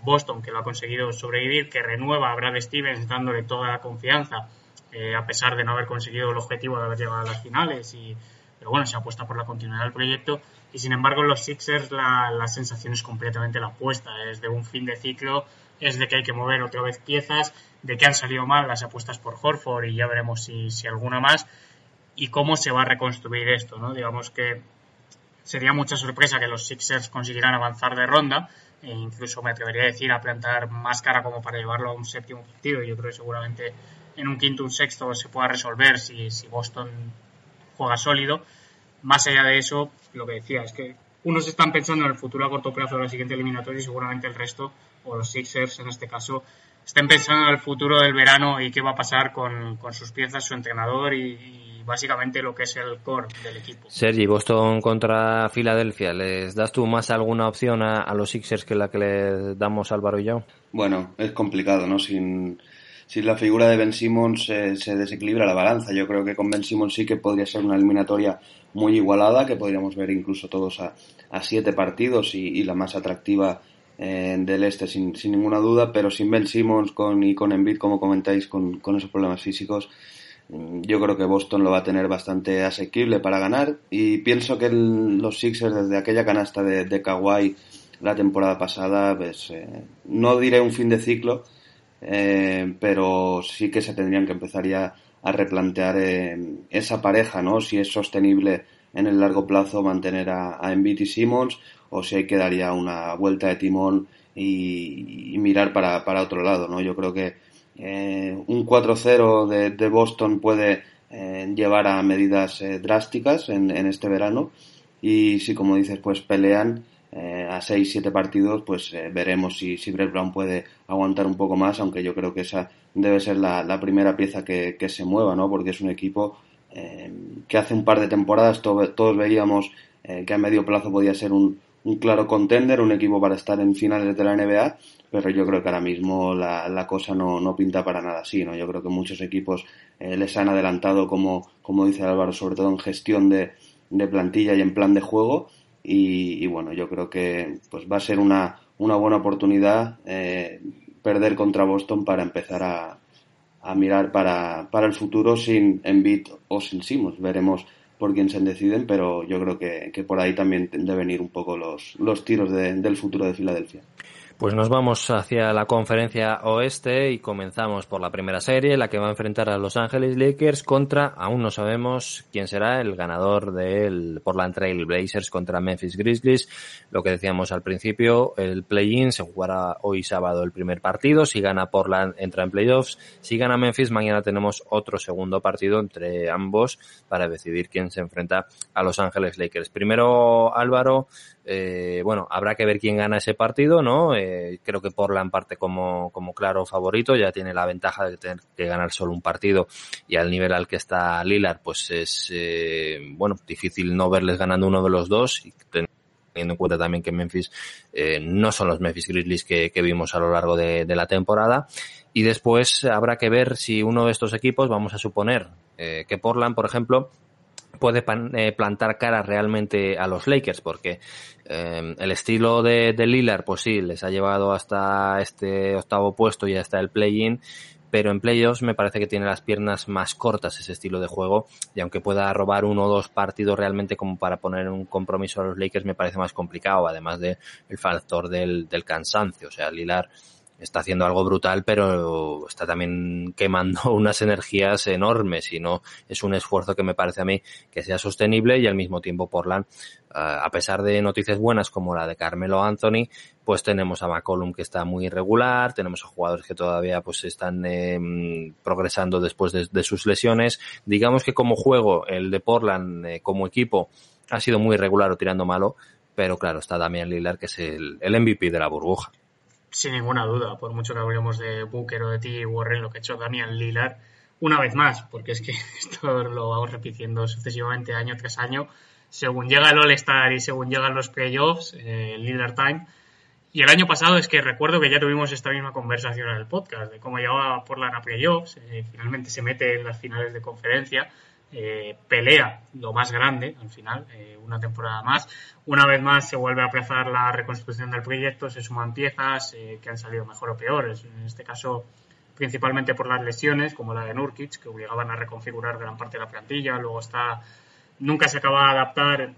Boston, que lo ha conseguido sobrevivir, que renueva a Brad Stevens dándole toda la confianza, eh, a pesar de no haber conseguido el objetivo de haber llegado a las finales. Y, pero bueno, se apuesta por la continuidad del proyecto. Y sin embargo, los Sixers, la, la sensación es completamente la opuesta. Es de un fin de ciclo, es de que hay que mover otra vez piezas, de que han salido mal las apuestas por Horford y ya veremos si, si alguna más y cómo se va a reconstruir esto, ¿no? Digamos que sería mucha sorpresa que los Sixers consiguieran avanzar de ronda, e incluso me atrevería a decir a plantar más cara como para llevarlo a un séptimo partido. Yo creo que seguramente en un quinto, un sexto se pueda resolver si, Boston juega sólido. Más allá de eso, lo que decía es que unos están pensando en el futuro a corto plazo de la siguiente eliminatoria y seguramente el resto, o los Sixers en este caso, estén pensando en el futuro del verano y qué va a pasar con sus piezas, su entrenador y básicamente lo que es el core del equipo. Sergi, Boston contra Filadelfia, ¿les das tú más alguna opción a, los Sixers que la que le damos a Álvaro y yo? Bueno, es complicado, ¿no? Sin, sin la figura de Ben Simmons se desequilibra la balanza. Yo creo que con Ben Simmons sí que podría ser una eliminatoria muy igualada, que podríamos ver incluso todos a, a siete partidos y, la más atractiva eh, del este sin, sin, ninguna duda, pero sin Ben Simmons con, y con Embiid, como comentáis, con, con esos problemas físicos, yo creo que Boston lo va a tener bastante asequible para ganar y pienso que los Sixers desde aquella canasta de, de Kawhi la temporada pasada, pues eh, no diré un fin de ciclo, eh, pero sí que se tendrían que empezar ya a replantear eh, esa pareja, ¿no? Si es sostenible en el largo plazo mantener a, a Embiid y Simmons o si hay que dar ya una vuelta de timón y, y mirar para, para otro lado, ¿no? Yo creo que eh, un 4-0 de, Boston puede eh, llevar a medidas eh, drásticas en, en, este verano y si como dices pues pelean eh, a 6-7 partidos pues veremos si, si Brett Brown puede aguantar un poco más aunque yo creo que esa debe ser la, primera pieza que, se mueva ¿no? porque es un equipo que hace un par de temporadas to todos veíamos que a medio plazo podía ser un, un claro contender, un equipo para estar en finales de la NBA pero yo creo que ahora mismo la, la cosa no, no, pinta para nada así, ¿no? Yo creo que muchos equipos eh, les han adelantado, como, como dice Álvaro, sobre todo en gestión de, de plantilla y en plan de juego, y, y, bueno, yo creo que pues va a ser una, una buena oportunidad eh, perder contra Boston para empezar a, a mirar para, para el futuro sin Embiid o sin Simos. Veremos por quién se deciden, pero yo creo que, que por ahí también deben ir un poco los, los tiros de, del futuro de Filadelfia. Pues nos vamos hacia la conferencia oeste y comenzamos por la primera serie, la que va a enfrentar a Los Angeles Lakers contra, aún no sabemos quién será el ganador del Portland Trail Blazers contra Memphis Grizzlies. Lo que decíamos al principio, el play-in se jugará hoy sábado el primer partido. Si gana Portland entra en playoffs. Si gana Memphis mañana tenemos otro segundo partido entre ambos para decidir quién se enfrenta a Los Angeles Lakers. Primero Álvaro, eh, bueno, habrá que ver quién gana ese partido, ¿no? Eh, creo que Portland parte como, como claro favorito, ya tiene la ventaja de tener que ganar solo un partido y al nivel al que está Lillard, pues es, eh, bueno, difícil no verles ganando uno de los dos y teniendo en cuenta también que Memphis eh, no son los Memphis Grizzlies que, que vimos a lo largo de, de, la temporada. Y después habrá que ver si uno de estos equipos, vamos a suponer eh, que Portland, por ejemplo, puede eh, plantar cara realmente a los Lakers, porque eh, el estilo de, de Lillard, pues sí, les ha llevado hasta este octavo puesto y hasta el play-in, pero en playoffs me parece que tiene las piernas más cortas ese estilo de juego y aunque pueda robar uno o dos partidos realmente como para poner un compromiso a los Lakers me parece más complicado, además del el factor del, del cansancio, o sea, Lillard está haciendo algo brutal, pero está también quemando unas energías enormes y no es un esfuerzo que me parece a mí que sea sostenible y al mismo tiempo Portland, a pesar de noticias buenas como la de Carmelo Anthony, pues tenemos a McCollum que está muy irregular, tenemos a jugadores que todavía pues están eh, progresando después de, sus lesiones. Digamos que como juego el de Portland eh, como equipo ha sido muy irregular o tirando malo, pero claro, está Damian Lillard que es el MVP de la burbuja sin ninguna duda, por mucho que hablemos de Booker o de T. Warren, lo que ha hecho Damian Lillard, una vez más, porque es que esto lo vamos repitiendo sucesivamente año tras año, según llega el All-Star y según llegan los playoffs, eh, Lillard Time. Y el año pasado es que recuerdo que ya tuvimos esta misma conversación en el podcast de cómo llegaba Portland a playoffs, eh, finalmente se mete en las finales de conferencia, eh, pelea lo más grande al final, eh, una temporada más. Una vez más se vuelve a aplazar la reconstrucción del proyecto, se suman piezas eh, que han salido mejor o peores. En este caso, principalmente por las lesiones, como la de Nurkic, que obligaban a reconfigurar gran parte de la plantilla. Luego está, nunca se acaba de adaptar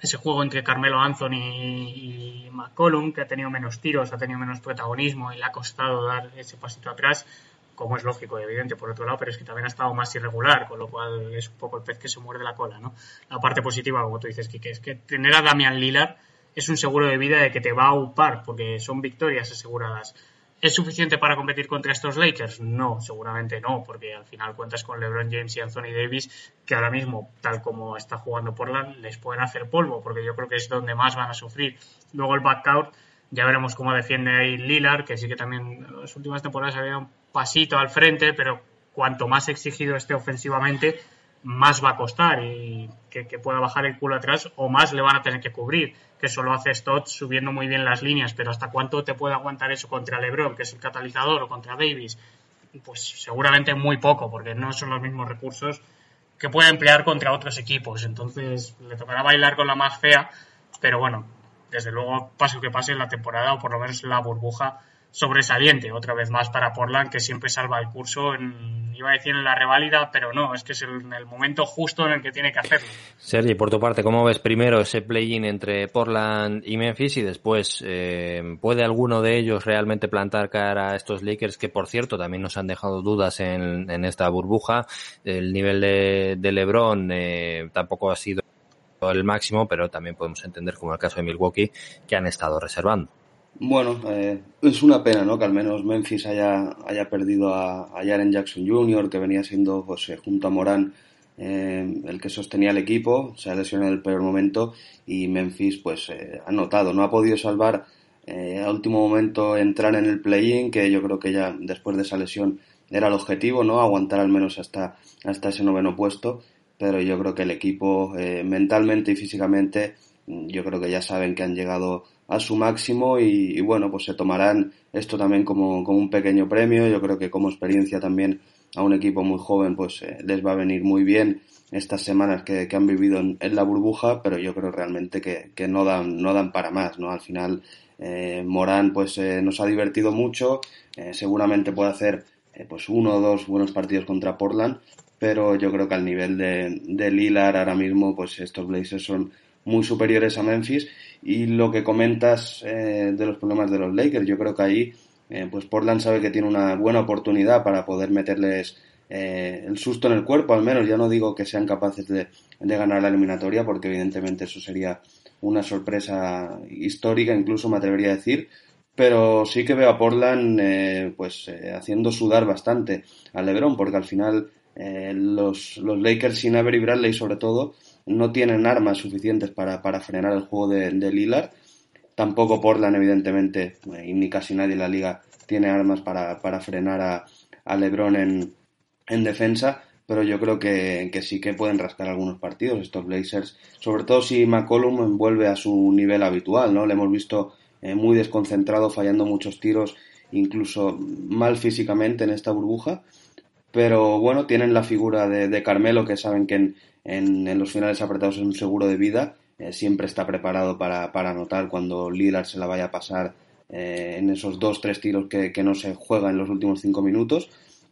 ese juego entre Carmelo Anthony y McCollum, que ha tenido menos tiros, ha tenido menos protagonismo y le ha costado dar ese pasito atrás como es lógico y evidente por otro lado, pero es que también ha estado más irregular, con lo cual es un poco el pez que se muerde la cola, ¿no? La parte positiva, como tú dices, Kike, es que tener a Damian Lillard es un seguro de vida de que te va a upar, porque son victorias aseguradas. ¿Es suficiente para competir contra estos Lakers? No, seguramente no, porque al final cuentas con LeBron James y Anthony Davis, que ahora mismo, tal como está jugando Portland, les pueden hacer polvo, porque yo creo que es donde más van a sufrir. Luego el backcourt, ya veremos cómo defiende ahí Lillard, que sí que también en las últimas temporadas había pasito al frente, pero cuanto más exigido esté ofensivamente, más va a costar y que, pueda bajar el culo atrás o más le van a tener que cubrir, que solo hace Stott subiendo muy bien las líneas, pero hasta cuánto te puede aguantar eso contra LeBron, que es el catalizador, o contra Davis, pues seguramente muy poco, porque no son los mismos recursos que puede emplear contra otros equipos, entonces le tocará bailar con la más fea, pero bueno, desde luego pase lo que pase en la temporada o por lo menos la burbuja sobresaliente, otra vez más para Portland, que siempre salva el curso, en, iba a decir en la reválida, pero no, es que es el, momento justo en el que tiene que hacerlo. Sergi, por tu parte, ¿cómo ves primero ese play-in entre Portland y Memphis y después eh, puede alguno de ellos realmente plantar cara a estos Lakers que, por cierto, también nos han dejado dudas en, en esta burbuja? El nivel de, de LeBron eh, tampoco ha sido el máximo, pero también podemos entender, como el caso de Milwaukee, que han estado reservando. Bueno, eh, es una pena, ¿no? Que al menos Memphis haya, haya perdido a, Jaren Jackson Jr., que venía siendo, pues, eh, junto a Morán, eh, el que sostenía el equipo, se ha lesionado en el peor momento y Memphis, pues, eh, ha notado, no ha podido salvar eh, a último momento entrar en el play-in, que yo creo que ya después de esa lesión era el objetivo, ¿no? Aguantar al menos hasta, hasta ese noveno puesto, pero yo creo que el equipo, eh, mentalmente y físicamente, yo creo que ya saben que han llegado a su máximo y, bueno, pues se tomarán esto también como, como, un pequeño premio. Yo creo que como experiencia también a un equipo muy joven pues eh, les va a venir muy bien estas semanas que, han vivido en, la burbuja, pero yo creo realmente que, no, dan, no dan para más, ¿no? Al final eh, Morán pues eh, nos ha divertido mucho, eh, seguramente puede hacer pues uno o dos buenos partidos contra Portland, pero yo creo que al nivel de, de Lilar ahora mismo pues estos Blazers son muy superiores a Memphis. Y lo que comentas eh, de los problemas de los Lakers, yo creo que ahí eh, pues Portland sabe que tiene una buena oportunidad para poder meterles eh, el susto en el cuerpo, al menos. Ya no digo que sean capaces de, de, ganar la eliminatoria, porque evidentemente eso sería una sorpresa histórica, incluso me atrevería a decir, pero sí que veo a Portland eh, pues eh, haciendo sudar bastante a LeBron, porque al final eh, los, los Lakers sin Avery Bradley sobre todo no tienen armas suficientes para, para frenar el juego de, Lillard Tampoco Portland, evidentemente, eh, y ni casi nadie en la liga tiene armas para, para frenar a, a LeBron en, en defensa, pero yo creo que, que, sí que pueden rascar algunos partidos estos Blazers, sobre todo si McCollum vuelve a su nivel habitual, ¿no? Le hemos visto eh, muy desconcentrado, fallando muchos tiros, incluso mal físicamente en esta burbuja, pero bueno, tienen la figura de, de Carmelo, que saben que en, en, en, los finales apretados es un seguro de vida, eh, siempre está preparado para, para anotar cuando Lillard se la vaya a pasar eh, en esos dos, tres tiros que, que, no se juega en los últimos cinco minutos.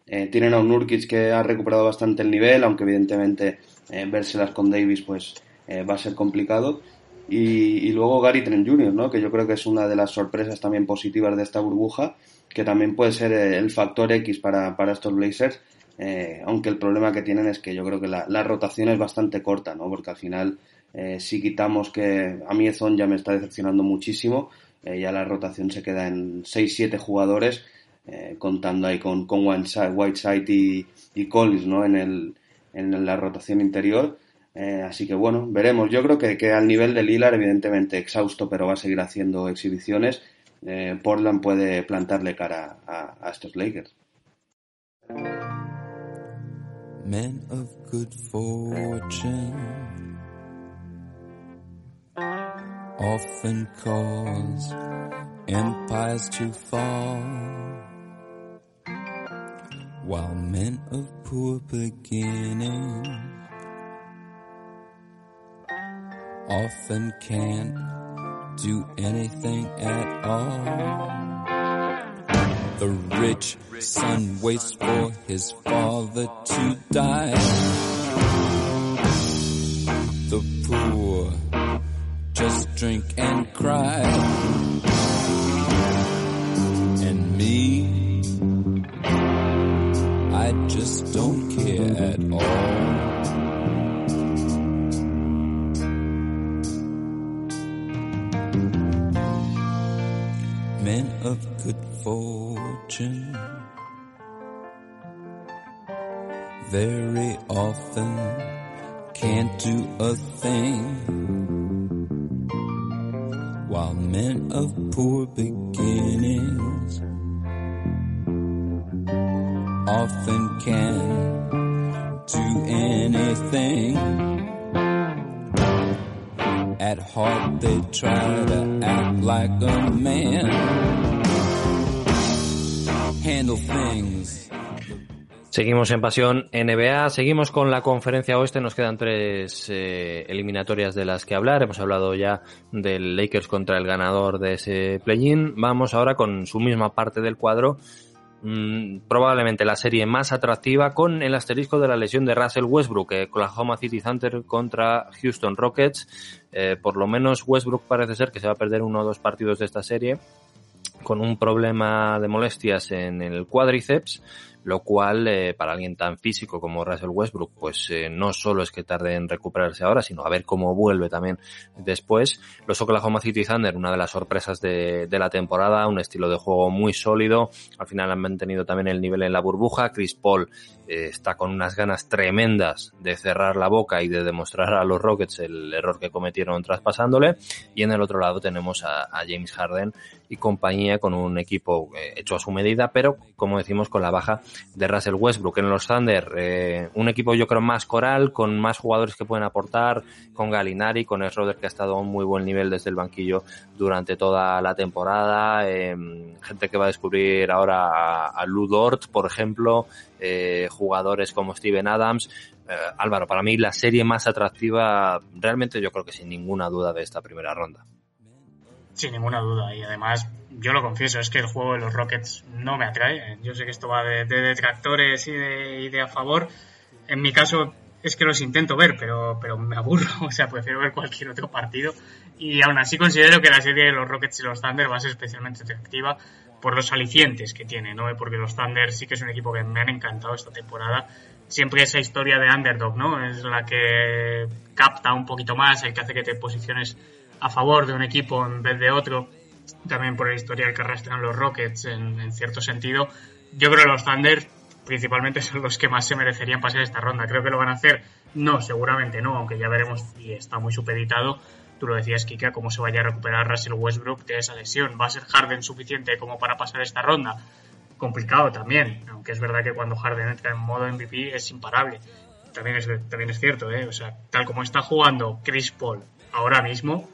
Eh, tienen a un Nurkic que ha recuperado bastante el nivel, aunque evidentemente vérselas con Davis pues va a ser complicado. Y, y, luego Gary Trent Jr., ¿no? que yo creo que es una de las sorpresas también positivas de esta burbuja, que también puede ser el factor X para, para estos Blazers, aunque el problema que tienen es que yo creo que la, la rotación es bastante corta, ¿no? porque al final si quitamos que a mí Ezon ya me está decepcionando muchísimo, ya la rotación se queda en 6-7 jugadores, eh, contando ahí con, con Whiteside, y, y, Collins ¿no? en, el, en la rotación interior. Eh, así que bueno, veremos. Yo creo que, que al nivel de Lillard, evidentemente exhausto, pero va a seguir haciendo exhibiciones. Eh, Portland puede plantarle cara a, a estos Lakers. Men of good fortune often cause empires to fall. while men of poor beginnings often can't do anything at all. The rich son waits for his father to die. The poor just drink and cry. And me, I just don't care at all. Men of good fortune very often can't do a thing, while men of poor beginnings often can do anything. At heart they try to act like a man. Handle things. Seguimos en Pasión NBA, seguimos con la conferencia oeste, nos quedan tres eh, eliminatorias de las que hablar, hemos hablado ya del Lakers contra el ganador de ese play-in, vamos ahora con su misma parte del cuadro, Mm, probablemente la serie más atractiva con el asterisco de la lesión de Russell Westbrook, eh, Oklahoma City Thunder contra Houston Rockets. Eh, por lo menos Westbrook parece ser que se va a perder uno o dos partidos de esta serie con un problema de molestias en el cuádriceps lo cual eh, para alguien tan físico como Russell Westbrook, pues eh, no solo es que tarde en recuperarse ahora, sino a ver cómo vuelve también después. Los Oklahoma City Thunder, una de las sorpresas de, de la temporada, un estilo de juego muy sólido, al final han mantenido también el nivel en la burbuja, Chris Paul eh, está con unas ganas tremendas de cerrar la boca y de demostrar a los Rockets el error que cometieron traspasándole, y en el otro lado tenemos a, a James Harden y compañía con un equipo eh, hecho a su medida, pero como decimos con la baja de Russell Westbrook. En los Thunder, eh, un equipo yo creo más coral, con más jugadores que pueden aportar, con Galinari, con Schroeder que ha estado a un muy buen nivel desde el banquillo durante toda la temporada, eh, gente que va a descubrir ahora a, a Dort, por ejemplo, eh, jugadores como Steven Adams. Eh, Álvaro, para mí la serie más atractiva, realmente yo creo que sin ninguna duda de esta primera ronda. Sin ninguna duda, y además yo lo confieso, es que el juego de los Rockets no me atrae. Yo sé que esto va de, de detractores y de, y de, a favor. En mi caso es que los intento ver, pero, pero me aburro. O sea, prefiero ver cualquier otro partido. Y aún así considero que la serie de los Rockets y los Thunder va a ser especialmente atractiva por los alicientes que tiene, ¿no? Porque los Thunder sí que es un equipo que me han encantado esta temporada. Siempre esa historia de underdog, ¿no? Es la que capta un poquito más, el que hace que te posiciones a favor de un equipo en vez de otro también por el historial que arrastran los Rockets en, cierto sentido. Yo creo que los Thunder principalmente son los que más se merecerían pasar esta ronda. Creo que lo van a hacer. No, seguramente no, aunque ya veremos y está muy supeditado. tú lo decías, Kika, cómo se vaya a recuperar Russell Westbrook de esa lesión. ¿Va a ser Harden suficiente como para pasar esta ronda? Complicado también, aunque es verdad que cuando Harden entra en modo MVP es imparable. También es, también es cierto, ¿eh? O sea, tal como está jugando Chris Paul ahora mismo,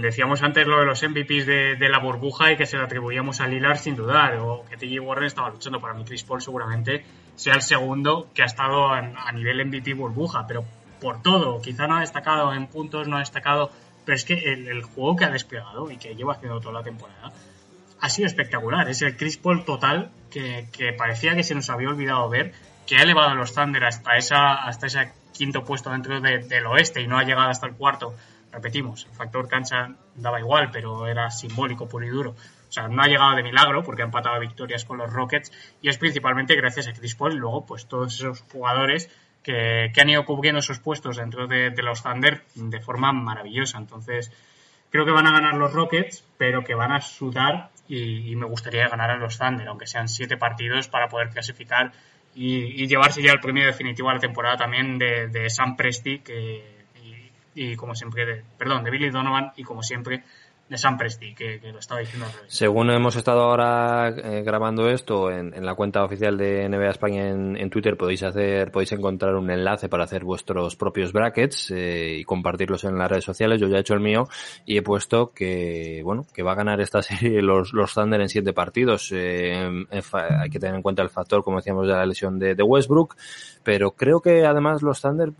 decíamos antes lo de los MVPs de, la burbuja y que se lo atribuíamos a Lillard sin dudar, o que TJ Warren estaba luchando. Para mí Chris Paul seguramente sea el segundo que ha estado a nivel MVP burbuja, pero por todo. Quizá no ha destacado en puntos, no ha destacado, pero es que el, juego que ha desplegado y que lleva haciendo toda la temporada ha sido espectacular. Es el Chris Paul total que, parecía que se nos había olvidado ver, que ha elevado a los Thunder hasta, esa, hasta ese quinto puesto dentro del oeste y no ha llegado hasta el cuarto. Repetimos, el factor cancha daba igual, pero era simbólico, puro y duro. O sea, no ha llegado de milagro porque ha empatado victorias con los Rockets y es principalmente gracias a Chris Paul y luego pues todos esos jugadores que, han ido cubriendo esos puestos dentro de, los Thunder de forma maravillosa. Entonces, creo que van a ganar los Rockets, pero que van a sudar y, me gustaría ganar a los Thunder, aunque sean siete partidos para poder clasificar y, llevarse ya el premio definitivo a la temporada también de, Sam Presti que, y, como siempre, de, perdón, de Billy Donovan y como siempre de San Presti, que, lo estaba diciendo Según hemos estado ahora eh, grabando esto en, la cuenta oficial de NBA España en, Twitter, podéis hacer, podéis encontrar un enlace para hacer vuestros propios brackets eh, y compartirlos en las redes sociales. Yo ya he hecho el mío y he puesto que, bueno, que va a ganar esta serie los, los Thunder en siete partidos. Eh, hay que tener en cuenta el factor, como decíamos, de la lesión de Westbrook, pero creo que además los Thunder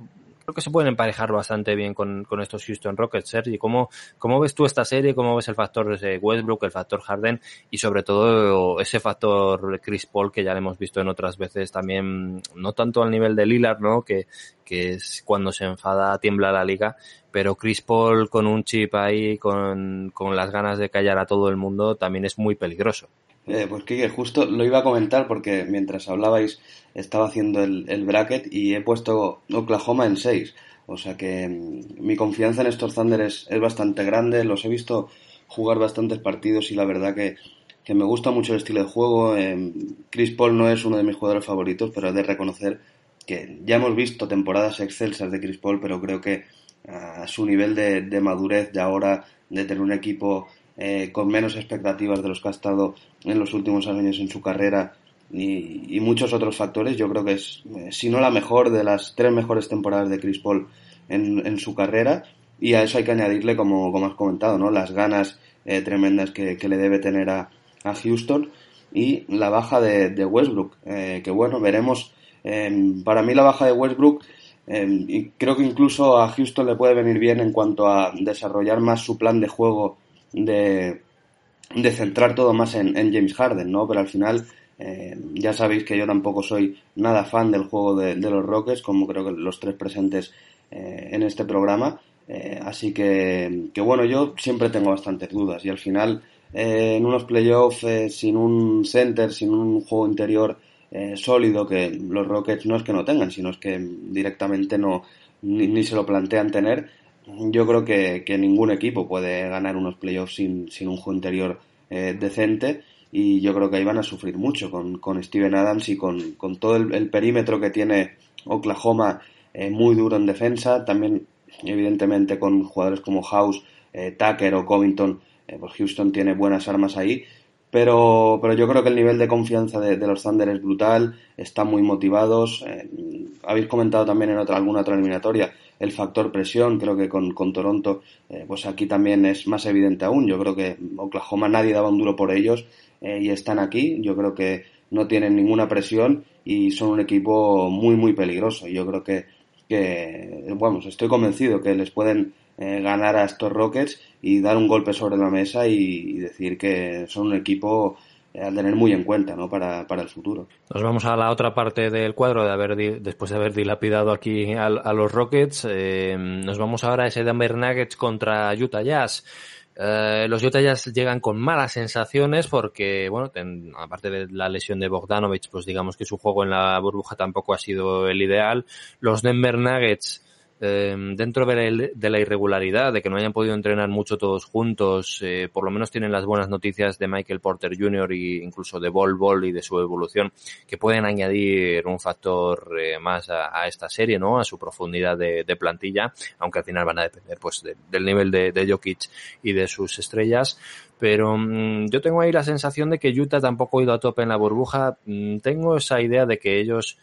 creo que se pueden emparejar bastante bien con, con estos Houston Rockets. Sergi, ¿cómo, ¿cómo ves tú esta serie? ¿Cómo ves el factor Westbrook, el factor Harden y sobre todo ese factor Chris Paul que ya lo hemos visto en otras veces también, no tanto al nivel de Lillard, ¿no? Que, que es cuando se enfada tiembla la liga, pero Chris Paul con un chip ahí, con, con las ganas de callar a todo el mundo, también es muy peligroso. Eh, pues que justo lo iba a comentar porque mientras hablabais estaba haciendo el, bracket y he puesto Oklahoma en 6. O sea que mm, mi confianza en estos Thunder es, bastante grande. Los he visto jugar bastantes partidos y la verdad que, me gusta mucho el estilo de juego. Eh, Chris Paul no es uno de mis jugadores favoritos, pero he de reconocer que ya hemos visto temporadas excelsas de Chris Paul, pero creo que a su nivel de, de madurez de ahora, de tener un equipo eh, con menos expectativas de los que ha estado en los últimos años en su carrera y, muchos otros factores. Yo creo que es, eh, si no la mejor, de las tres mejores temporadas de Chris Paul en, su carrera. Y a eso hay que añadirle, como, como has comentado, ¿no? las ganas eh, tremendas que, le debe tener a, Houston y la baja de, Westbrook, que bueno, veremos. Em, para mí la baja de Westbrook em, y creo que incluso a Houston le puede venir bien en cuanto a desarrollar más su plan de juego de, de centrar todo más en, James Harden, ¿no? Pero al final eh, ya sabéis que yo tampoco soy nada fan del juego de, los Rockets, como creo que los tres presentes eh, en este programa. Eh, así que, que, bueno, yo siempre tengo bastantes dudas y al final en unos playoffs sin un center, sin un juego interior sólido que los Rockets no es que no tengan, sino es que directamente no ni se lo plantean tener, yo creo que, ningún equipo puede ganar unos playoffs sin, sin un juego interior eh, decente y yo creo que ahí van a sufrir mucho con, con Steven Adams y con, con todo el, perímetro que tiene Oklahoma eh, muy duro en defensa, también evidentemente con jugadores como House, eh, Tucker o Covington, pues Houston tiene buenas armas ahí, pero, pero yo creo que el nivel de confianza de, los Thunder es brutal, están muy motivados, habéis comentado también en otra, alguna otra eliminatoria, el factor presión, creo que con, con Toronto, eh, pues aquí también es más evidente aún. Yo creo que Oklahoma nadie daba un duro por ellos eh, y están aquí. Yo creo que no tienen ninguna presión y son un equipo muy, muy peligroso. Yo creo que, que vamos, estoy convencido que les pueden eh, ganar a estos Rockets y dar un golpe sobre la mesa y decir que son un equipo a tener muy en cuenta ¿no? para, para, el futuro. Nos vamos a la otra parte del cuadro, de haber después de haber dilapidado aquí a, los Rockets. Eh, nos vamos ahora a ese Denver Nuggets contra Utah Jazz. Eh, los Utah Jazz llegan con malas sensaciones porque, bueno, aparte de la lesión de Bogdanovich, pues digamos que su juego en la burbuja tampoco ha sido el ideal. Los Denver Nuggets Em, dentro de la, irregularidad, de que no hayan podido entrenar mucho todos juntos, eh, por lo menos tienen las buenas noticias de Michael Porter Jr. e incluso de Bol Bol y de su evolución, que pueden añadir un factor eh, más a, esta serie, ¿no? A su profundidad de, plantilla, aunque al final van a depender, pues, del nivel de, de Jokic y de sus estrellas pero mm, yo tengo ahí la sensación de que Utah tampoco ha ido a tope en la burbuja. Mm, tengo esa idea de que ellos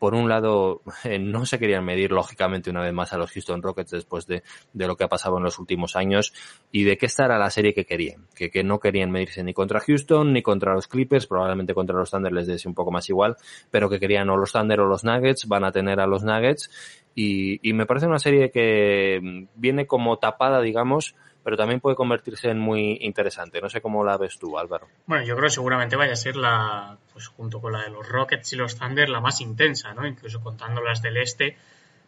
por un lado, eh, no se querían medir lógicamente una vez más a los Houston Rockets después de, de, lo que ha pasado en los últimos años y de que esta era la serie que querían, que, que no querían medirse ni contra Houston ni contra los Clippers, probablemente contra los Thunder les des un poco más igual, pero que querían o los Thunder o los Nuggets, van a tener a los Nuggets y, y me parece una serie que mm, viene como tapada, digamos, pero también puede convertirse en muy interesante. No sé cómo la ves tú, Álvaro. Bueno, yo creo que seguramente vaya a ser la, pues junto con la de los Rockets y los Thunder, la más intensa, ¿no? Incluso contando las del este,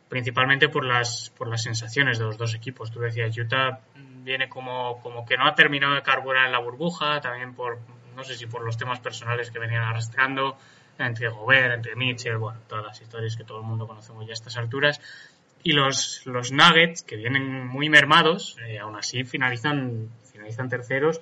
principalmente por las, por las sensaciones de los dos equipos. Tú decías, Utah viene como, como que no ha terminado de carburar en la burbuja, también por, no sé si por los temas personales que venían arrastrando, entre Gobert, entre Mitchell, bueno, todas las historias que todo el mundo conocemos ya a estas alturas. Y los, los Nuggets, que vienen muy mermados, eh, aún así finalizan, finalizan terceros.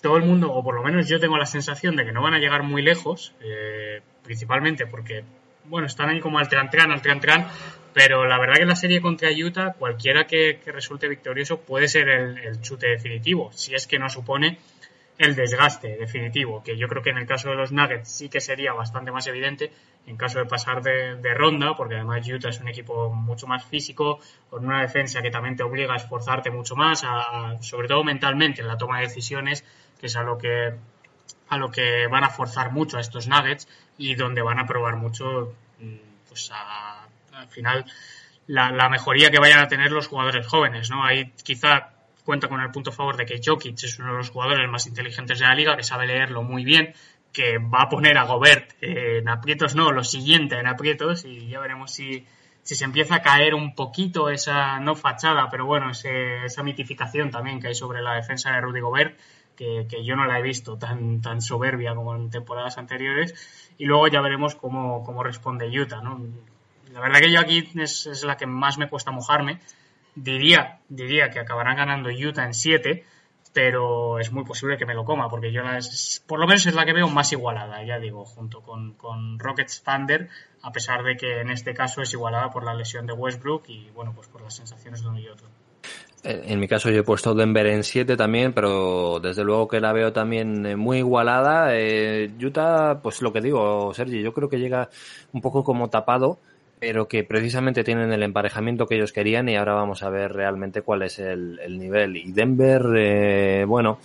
Todo el mundo, o por lo menos yo tengo la sensación de que no van a llegar muy lejos, eh, principalmente porque, bueno, están ahí como al tran-tran, al tran-tran, pero la verdad que la serie contra Utah, cualquiera que, resulte victorioso puede ser el, chute definitivo, si es que no supone el desgaste definitivo, que yo creo que en el caso de los Nuggets sí que sería bastante más evidente en caso de pasar de, ronda, porque además Utah es un equipo mucho más físico, con una defensa que también te obliga a esforzarte mucho más, sobre todo mentalmente en la toma de decisiones, que es a lo que a lo que van a forzar mucho a estos Nuggets y donde van a probar mucho, mm, pues al final la, la mejoría que vayan a tener los jugadores jóvenes, ¿no? Ahí quizá cuenta con el punto favor de que Jokic es uno de los jugadores más inteligentes de la liga, que sabe leerlo muy bien, que va a poner a Gobert en aprietos, no, lo siguiente en aprietos, y ya veremos si, si se empieza a caer un poquito esa, no fachada, pero bueno, esa mitificación también que hay sobre la defensa de Rudy Gobert, que, yo no la he visto tan, tan soberbia como en temporadas anteriores, y luego ya veremos cómo, cómo responde Utah, ¿no? La verdad que yo aquí es la que más me cuesta mojarme, diría, diría que acabarán ganando Utah en 7, pero es muy posible que me lo coma, porque yo por lo menos es la que veo más igualada, ya digo, junto con, con Rockets Thunder, a pesar de que en este caso es igualada por la lesión de Westbrook y bueno, pues por las sensaciones de uno y otro. En mi caso yo he puesto Denver en 7 también, pero desde luego que la veo también eh, muy igualada. Eh, Utah, pues lo que digo, Sergi, yo creo que llega un poco como tapado pero que precisamente tienen el emparejamiento que ellos querían y ahora vamos a ver realmente cuál es el, nivel. Y Denver, eh, bueno,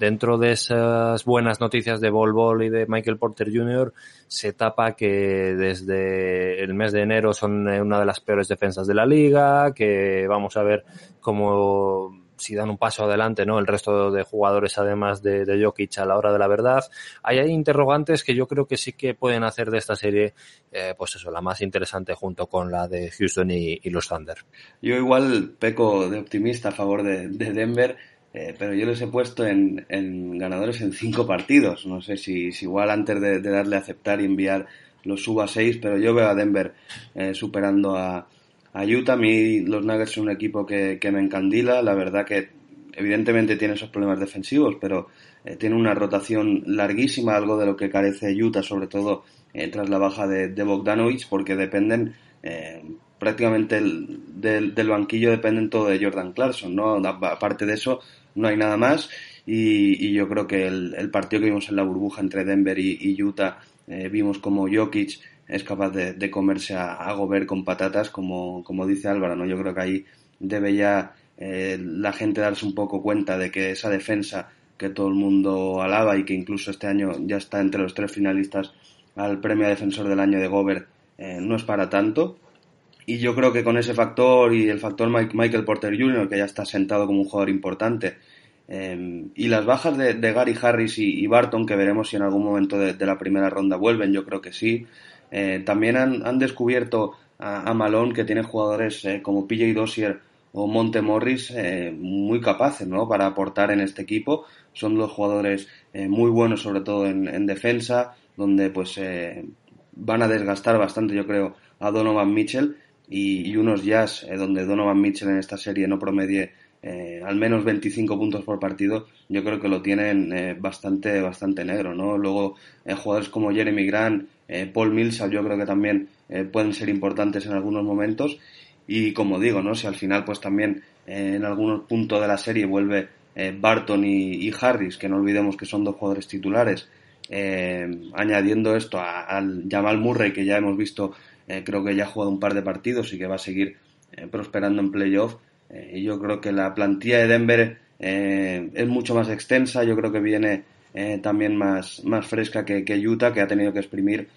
dentro de esas buenas noticias de Bol Bol y de Michael Porter Jr., se tapa que desde el mes de enero son una de las peores defensas de la liga, que vamos a ver cómo si dan un paso adelante, ¿no? El resto de jugadores, además de, de Jokic, a la hora de la verdad. Hay, interrogantes que yo creo que sí que pueden hacer de esta serie, eh, pues eso, la más interesante junto con la de Houston y, los Thunder. Yo igual peco de optimista a favor de, Denver. Eh, pero yo les he puesto en, ganadores en cinco partidos. No sé si, igual antes de, darle a aceptar y enviar los suba a seis, pero yo veo a Denver eh, superando a, a Utah. A mí los Nuggets son un equipo que, me encandila. La verdad que evidentemente tiene esos problemas defensivos, pero eh, tiene una rotación larguísima, algo de lo que carece Utah, sobre todo eh, tras la baja de, Bogdanovich, porque dependen eh, prácticamente del, banquillo dependen todo de Jordan Clarkson, ¿no? Aparte de eso, no hay nada más. Y, yo creo que el, partido que vimos en la burbuja entre Denver y, Utah, vimos como Jokic es capaz de, comerse a, a, Gobert con patatas, como, como dice Álvaro, ¿no? Yo creo que ahí debe ya eh, la gente darse un poco cuenta de que esa defensa que todo el mundo alaba y que incluso este año ya está entre los tres finalistas al premio defensor del año de Gobert eh, no es para tanto. Y yo creo que con ese factor y el factor Michael Porter Jr., que ya está sentado como un jugador importante, eh, y las bajas de, Gary Harris y, Barton, que veremos si en algún momento de, la primera ronda vuelven, yo creo que sí, eh, también han, descubierto a, Malone que tiene jugadores eh, como PJ Dossier o Monte Morris eh, muy capaces ¿no? para aportar en este equipo. Son dos jugadores muy buenos, sobre todo en, defensa, donde pues van a desgastar bastante, yo creo, a Donovan Mitchell. y, unos Jazz donde Donovan Mitchell en esta serie no promedie eh, al menos 25 puntos por partido, yo creo que lo tienen eh, bastante, bastante negro, ¿no? Luego, jugadores como Jeremy Grant, Paul Millsap, yo creo que también pueden ser importantes en algunos momentos. Y como digo, ¿no? Si al final, pues también en algún punto de la serie vuelve Barton y, Harris, que no olvidemos que son dos jugadores titulares, añadiendo esto al Jamal Murray, que ya hemos visto eh, creo que ya ha jugado un par de partidos y que va a seguir eh, prosperando en playoff. Eh, yo creo que la plantilla de Denver es mucho más extensa, yo creo que viene también más, más fresca que, que, Utah, que ha tenido que exprimir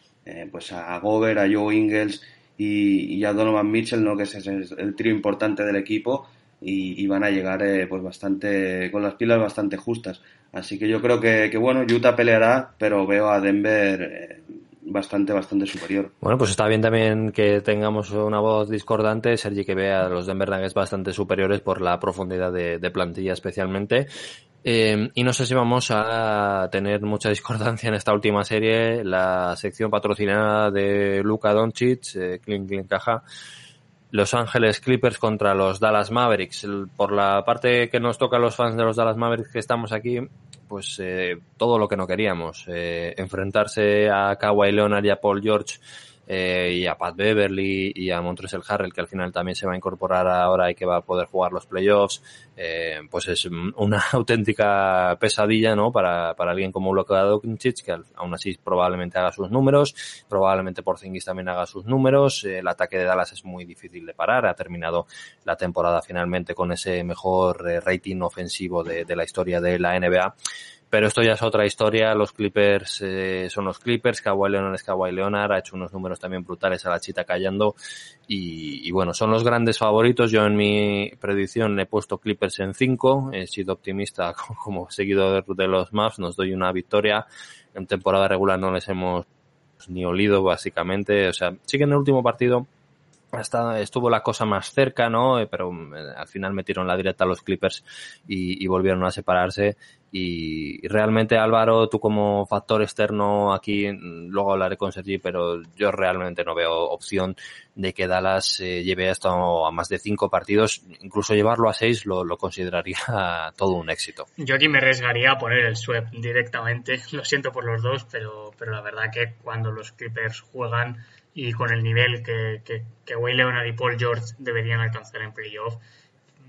pues a Gover, a Joe Ingles y, a Donovan Mitchell, ¿no? que ese es el trío importante del equipo. Y, van a llegar pues bastante con las pilas bastante justas así que yo creo que, que bueno Utah peleará pero veo a Denver bastante, bastante superior. Bueno, pues está bien también que tengamos una voz discordante, Sergi, que vea a los Denver Nuggets bastante superiores por la profundidad de, plantilla especialmente. Eh, y no sé si vamos a tener mucha discordancia en esta última serie, la sección patrocinada de Luka Doncic, eh, Clean Caja, Los Ángeles Clippers contra los Dallas Mavericks. Por la parte que nos toca a los fans de los Dallas Mavericks que estamos aquí, pues eh, todo lo que no queríamos. Eh, enfrentarse a Kawhi Leonard y a Paul George eh, y a Pat Beverly y a Montrezl Harrell, que al final también se va a incorporar ahora y que va a poder jugar los playoffs, eh, pues es una auténtica pesadilla, ¿no? Para, para alguien como Luka Doncic, que aún así probablemente haga sus números, probablemente Porzingis también haga sus números, el ataque de Dallas es muy difícil de parar, ha terminado la temporada finalmente con ese mejor rating ofensivo de, de la historia de la NBA. Pero esto ya es otra historia. Los Clippers eh, son los Clippers. Kawhi Leonard es Kawhi Leonard. Ha hecho unos números también brutales a la chita callando. Y, bueno, son los grandes favoritos. Yo en mi predicción he puesto Clippers en 5. He sido optimista como seguidor de los Mavs. Nos doy una victoria. En temporada regular no les hemos ni olido básicamente. O sea, sí que en el último partido estuvo la cosa más cerca, ¿no? Eh, pero eh, al final metieron la directa a los Clippers y, volvieron a separarse. Y, realmente, Álvaro, tú como factor externo aquí, mm, luego hablaré con Sergi, pero yo realmente no veo opción de que Dallas eh, lleve esto a más de cinco partidos. Incluso llevarlo a seis lo, lo, consideraría todo un éxito. Yo aquí me arriesgaría a poner el sweep directamente. Lo siento por los dos, pero, pero la verdad que cuando los Clippers juegan y con el nivel que, que, que Wayne Leonard y Paul George deberían alcanzar en playoff,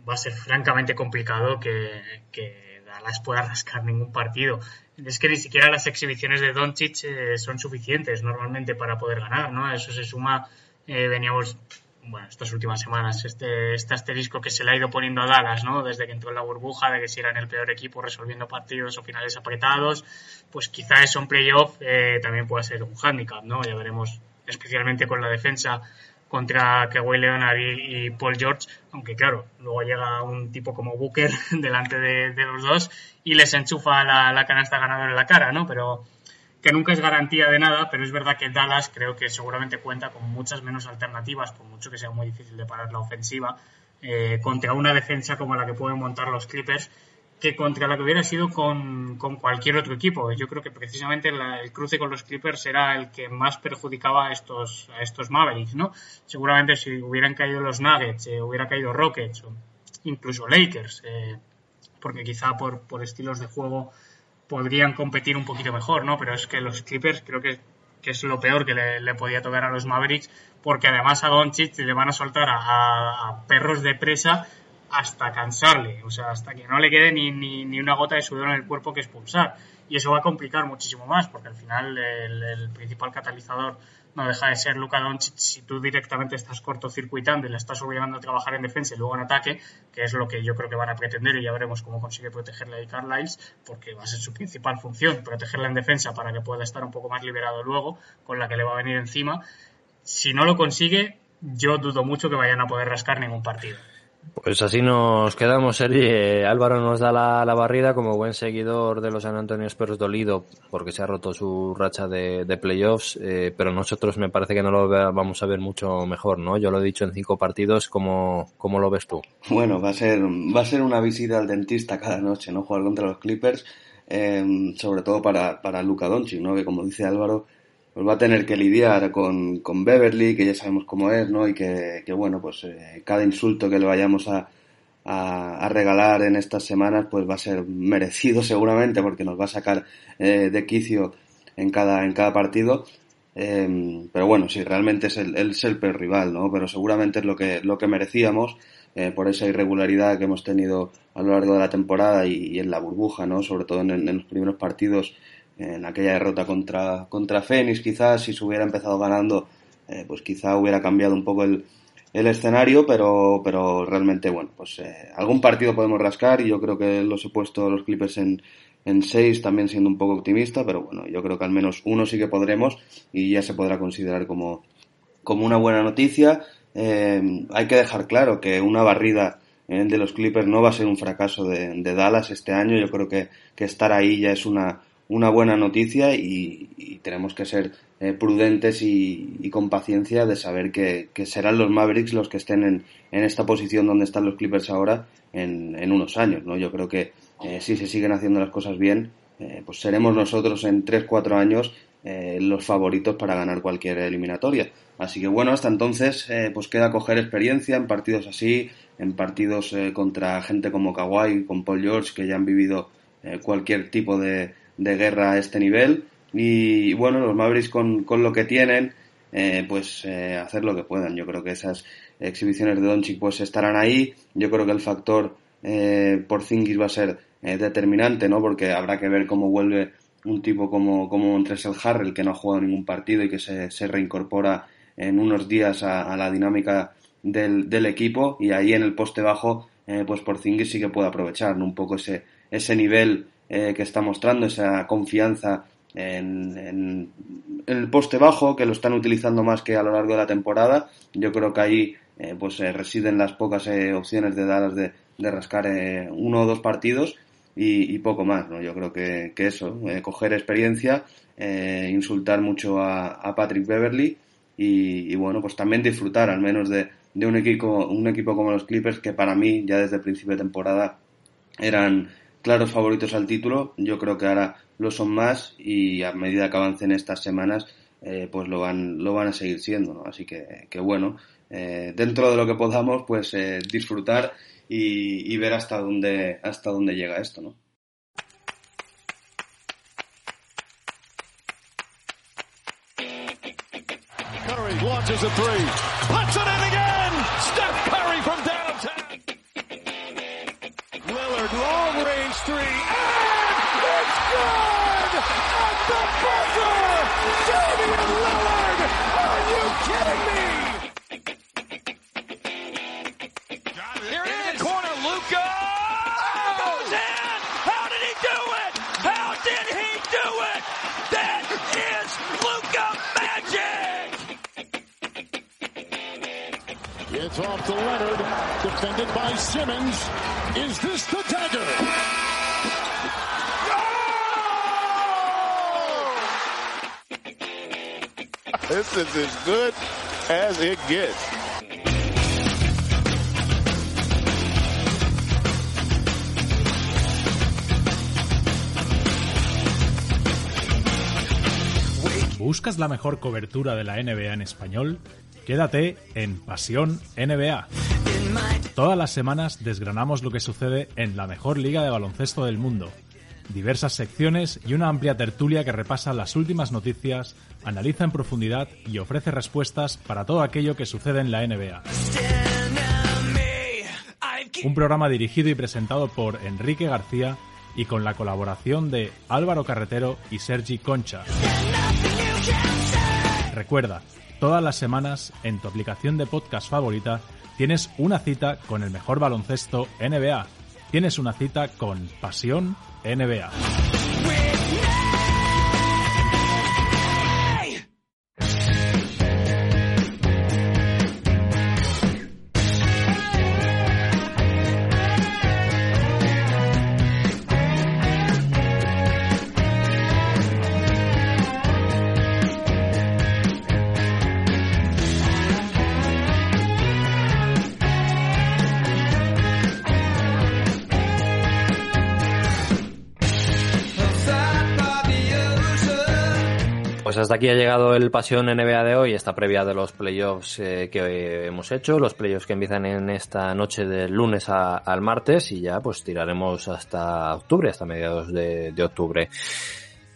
va a ser francamente complicado que, que Dallas pueda rascar ningún partido. Es que ni siquiera las exhibiciones de Doncic eh, son suficientes normalmente para poder ganar, ¿no? eso se suma, eh, veníamos, bueno, estas últimas semanas, este, este asterisco que se le ha ido poniendo a Dallas, ¿no? Desde que entró en la burbuja, de que si eran el peor equipo resolviendo partidos o finales apretados, pues quizá eso en playoff eh, también pueda ser un hándicap, ¿no? Ya veremos especialmente con la defensa contra Kawhi Leonard y, Paul George, aunque claro, luego llega un tipo como Booker delante de, los dos y les enchufa la, canasta ganadora en la cara, ¿no? Pero que nunca es garantía de nada, pero es verdad que Dallas creo que seguramente cuenta con muchas menos alternativas, por mucho que sea muy difícil de parar la ofensiva, eh, contra una defensa como la que pueden montar los Clippers que contra la que hubiera sido con, cualquier otro equipo. Yo creo que precisamente el cruce con los Clippers era el que más perjudicaba a estos, a estos Mavericks, ¿no? Seguramente si hubieran caído los Nuggets, eh, hubiera caído Rockets incluso Lakers, eh, porque quizá por, por estilos de juego podrían competir un poquito mejor, ¿no? Pero es que los Clippers creo que, es lo peor que le, podía tocar a los Mavericks, porque además a Doncic le van a soltar a perros de presa hasta cansarle, o sea, hasta que no le quede ni, ni, una gota de sudor en el cuerpo que expulsar. Y eso va a complicar muchísimo más, porque al final el, principal catalizador no deja de ser Luka Doncic si tú directamente estás cortocircuitando y le estás obligando a trabajar en defensa y luego en ataque, que es lo que yo creo que van a pretender y ya veremos cómo consigue protegerle a Carlisle, porque va a ser su principal función, protegerla en defensa para que pueda estar un poco más liberado luego, con la que le va a venir encima. Si no lo consigue, yo dudo mucho que vayan a poder rascar ningún partido. Pues así nos quedamos, Sergi. Eh, Álvaro nos da la, barrida como buen seguidor de los San Antonio Spurs dolido porque se ha roto su racha de, playoffs, eh, pero nosotros me parece que no lo vamos a ver mucho mejor, ¿no? Yo lo he dicho en cinco partidos, ¿cómo, cómo lo ves tú? Bueno, va a ser, va a ser una visita al dentista cada noche, ¿no? Jugar contra los Clippers, eh, sobre todo para, para Luca Doncic, ¿no? Que como dice Álvaro, pues va a tener que lidiar con, con Beverly, que ya sabemos cómo es, ¿no? Y que, que bueno, pues eh, cada insulto que le vayamos a, a, regalar en estas semanas, pues va a ser merecido seguramente, porque nos va a sacar eh, de quicio en cada, en cada partido. Em, pero bueno, sí, realmente es el, es el peor rival, ¿no? Pero seguramente es lo que, lo que merecíamos eh, por esa irregularidad que hemos tenido a lo largo de la temporada y, en la burbuja, ¿no? Sobre todo en los primeros partidos en aquella derrota contra, contra Fénix, quizás si se hubiera empezado ganando, eh, pues quizá hubiera cambiado un poco el, el escenario, pero, pero realmente, bueno, pues eh, algún partido podemos rascar y yo creo que los he puesto los Clippers en, en seis, también siendo un poco optimista, pero bueno, yo creo que al menos uno sí que podremos y ya se podrá considerar como, como una buena noticia. Eh, hay que dejar claro que una barrida de los Clippers no va a ser un fracaso de, de Dallas este año. Yo creo que, que estar ahí ya es una, una buena noticia y, tenemos que ser eh, prudentes y, con paciencia de saber que, serán los Mavericks los que estén en, en, esta posición donde están los Clippers ahora en, en unos años. ¿no? Yo creo que eh, si se siguen haciendo las cosas bien, eh, pues seremos nosotros en 3-4 años los favoritos para ganar cualquier eliminatoria. Así que bueno, hasta entonces pues queda coger experiencia en partidos así, en partidos contra gente como Kawhi, con Paul George, que ya han vivido cualquier tipo de, de guerra a este nivel. Y, bueno, los Mavericks con, con lo que tienen, eh, pues eh, hacer lo que puedan. Yo creo que esas exhibiciones de Doncic pues estarán ahí. Yo creo que el factor eh, por Zingis va a ser eh, determinante, ¿no? Porque habrá que ver cómo vuelve un tipo como, como Montresel Harrell, que no ha jugado ningún partido y que se, reincorpora en unos días a, a la dinámica del, del, equipo. Y ahí en el poste bajo, eh, pues por Zingis sí que puede aprovechar ¿no? un poco ese, ese nivel eh, que está mostrando, esa confianza en, en, el poste bajo, que lo están utilizando más que a lo largo de la temporada. Yo creo que ahí eh, pues eh, residen las pocas eh, opciones de Dallas de, rascar uno o dos partidos y, poco más. ¿no? Yo creo que, que eso, coger experiencia, insultar mucho a, Patrick Beverly y, y, bueno, pues también disfrutar al menos de, de un, equipo, un equipo como los Clippers que para mí ya desde el principio de temporada eran claros favoritos al título. Yo creo que ahora lo son más y a medida que avancen estas semanas, eh, pues lo van, lo van a seguir siendo. ¿no? Así que, que bueno, eh, dentro de lo que podamos, pues eh, disfrutar y, ver hasta dónde, hasta dónde llega esto, ¿no? It's off to Leonard, defended by Simmons. Is this the dagger? This is as good as it gets. ¿Buscas la mejor cobertura de la NBA en español? Quédate en Pasión NBA. Todas las semanas desgranamos lo que sucede en la mejor liga de baloncesto del mundo. Diversas secciones y una amplia tertulia que repasa las últimas noticias, analiza en profundidad y ofrece respuestas para todo aquello que sucede en la NBA. Un programa dirigido y presentado por Enrique García y con la colaboración de Álvaro Carretero y Sergi Concha. Recuerda, todas las semanas en tu aplicación de podcast favorita tienes una cita con el mejor baloncesto NBA. Tienes una cita con Pasión NBA. Aquí ha llegado el Pasión NBA de hoy, esta previa de los playoffs eh, que hemos hecho, los playoffs que empiezan en esta noche del lunes al martes y ya pues tiraremos hasta octubre, hasta mediados de, octubre.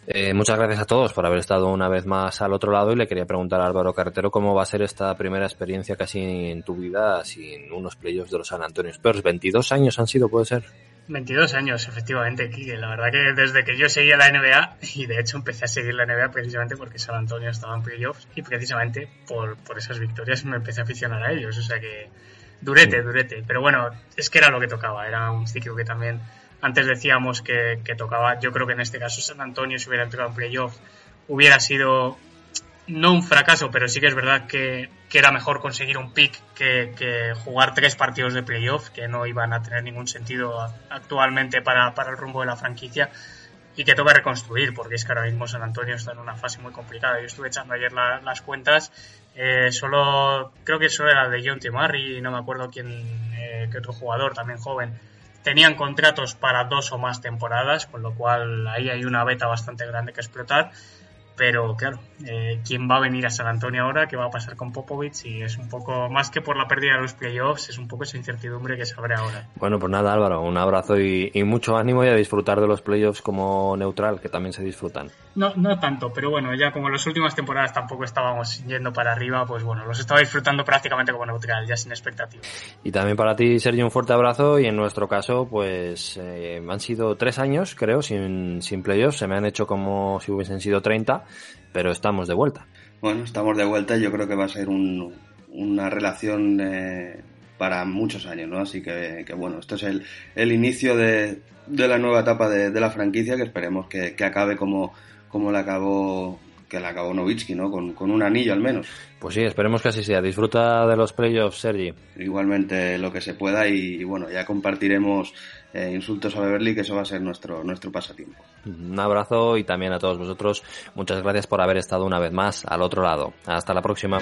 Eh, muchas gracias a todos por haber estado una vez más al otro lado y le quería preguntar a Álvaro Carretero cómo va a ser esta primera experiencia casi en tu vida sin unos playoffs de los San Antonio Spurs. 22 años han sido, puede ser. 22 años, efectivamente, Kike. La verdad que desde que yo seguía la NBA, y de hecho empecé a seguir la NBA precisamente porque San Antonio estaba en playoffs, y precisamente por, por esas victorias me empecé a aficionar a ellos. O sea que durete, durete. Pero bueno, es que era lo que tocaba. Era un ciclo que también antes decíamos que, que tocaba. Yo creo que en este caso San Antonio, si hubiera entrado en playoffs, hubiera sido no un fracaso, pero sí que es verdad que, era mejor conseguir un pick que, jugar tres partidos de playoff, que no iban a tener ningún sentido actualmente para, el rumbo de la franquicia y que toca reconstruir, porque es que ahora mismo San Antonio está en una fase muy complicada. Yo estuve echando ayer las cuentas, eh, solo creo que solo era de John T. Murray no me acuerdo quién, eh, qué otro jugador también joven. Tenían contratos para dos o más temporadas, con lo cual ahí hay una beta bastante grande que explotar pero claro, eh, ¿quién va a venir a San Antonio ahora? ¿Qué va a pasar con Popovich? Y es un poco, más que por la pérdida de los playoffs, es un poco esa incertidumbre que se abre ahora. Bueno, pues nada Álvaro, un abrazo y, mucho ánimo y a disfrutar de los playoffs como neutral, que también se disfrutan. No, no tanto, pero bueno, ya como en las últimas temporadas tampoco estábamos yendo para arriba, pues bueno, los estaba disfrutando prácticamente como neutral, ya sin expectativas. Y también para ti, Sergio, un fuerte abrazo y en nuestro caso, pues eh, han sido tres años, creo, sin, sin playoffs, se me han hecho como si hubiesen sido 30 pero estamos de vuelta. Bueno, estamos de vuelta y yo creo que va a ser una relación eh, para muchos años, ¿no? Así que, bueno, esto es el, el inicio de, la nueva etapa de, la franquicia que esperemos que, acabe como, como la acabó que la acabó Novitsky, ¿no? Con, un anillo al menos. Pues sí, esperemos que así sea. Disfruta de los playoffs, Sergi. Igualmente lo que se pueda y bueno, ya compartiremos eh, insultos a Beverly, que eso va a ser nuestro, nuestro pasatiempo. Un abrazo y también a todos vosotros. Muchas gracias por haber estado una vez más al otro lado. Hasta la próxima.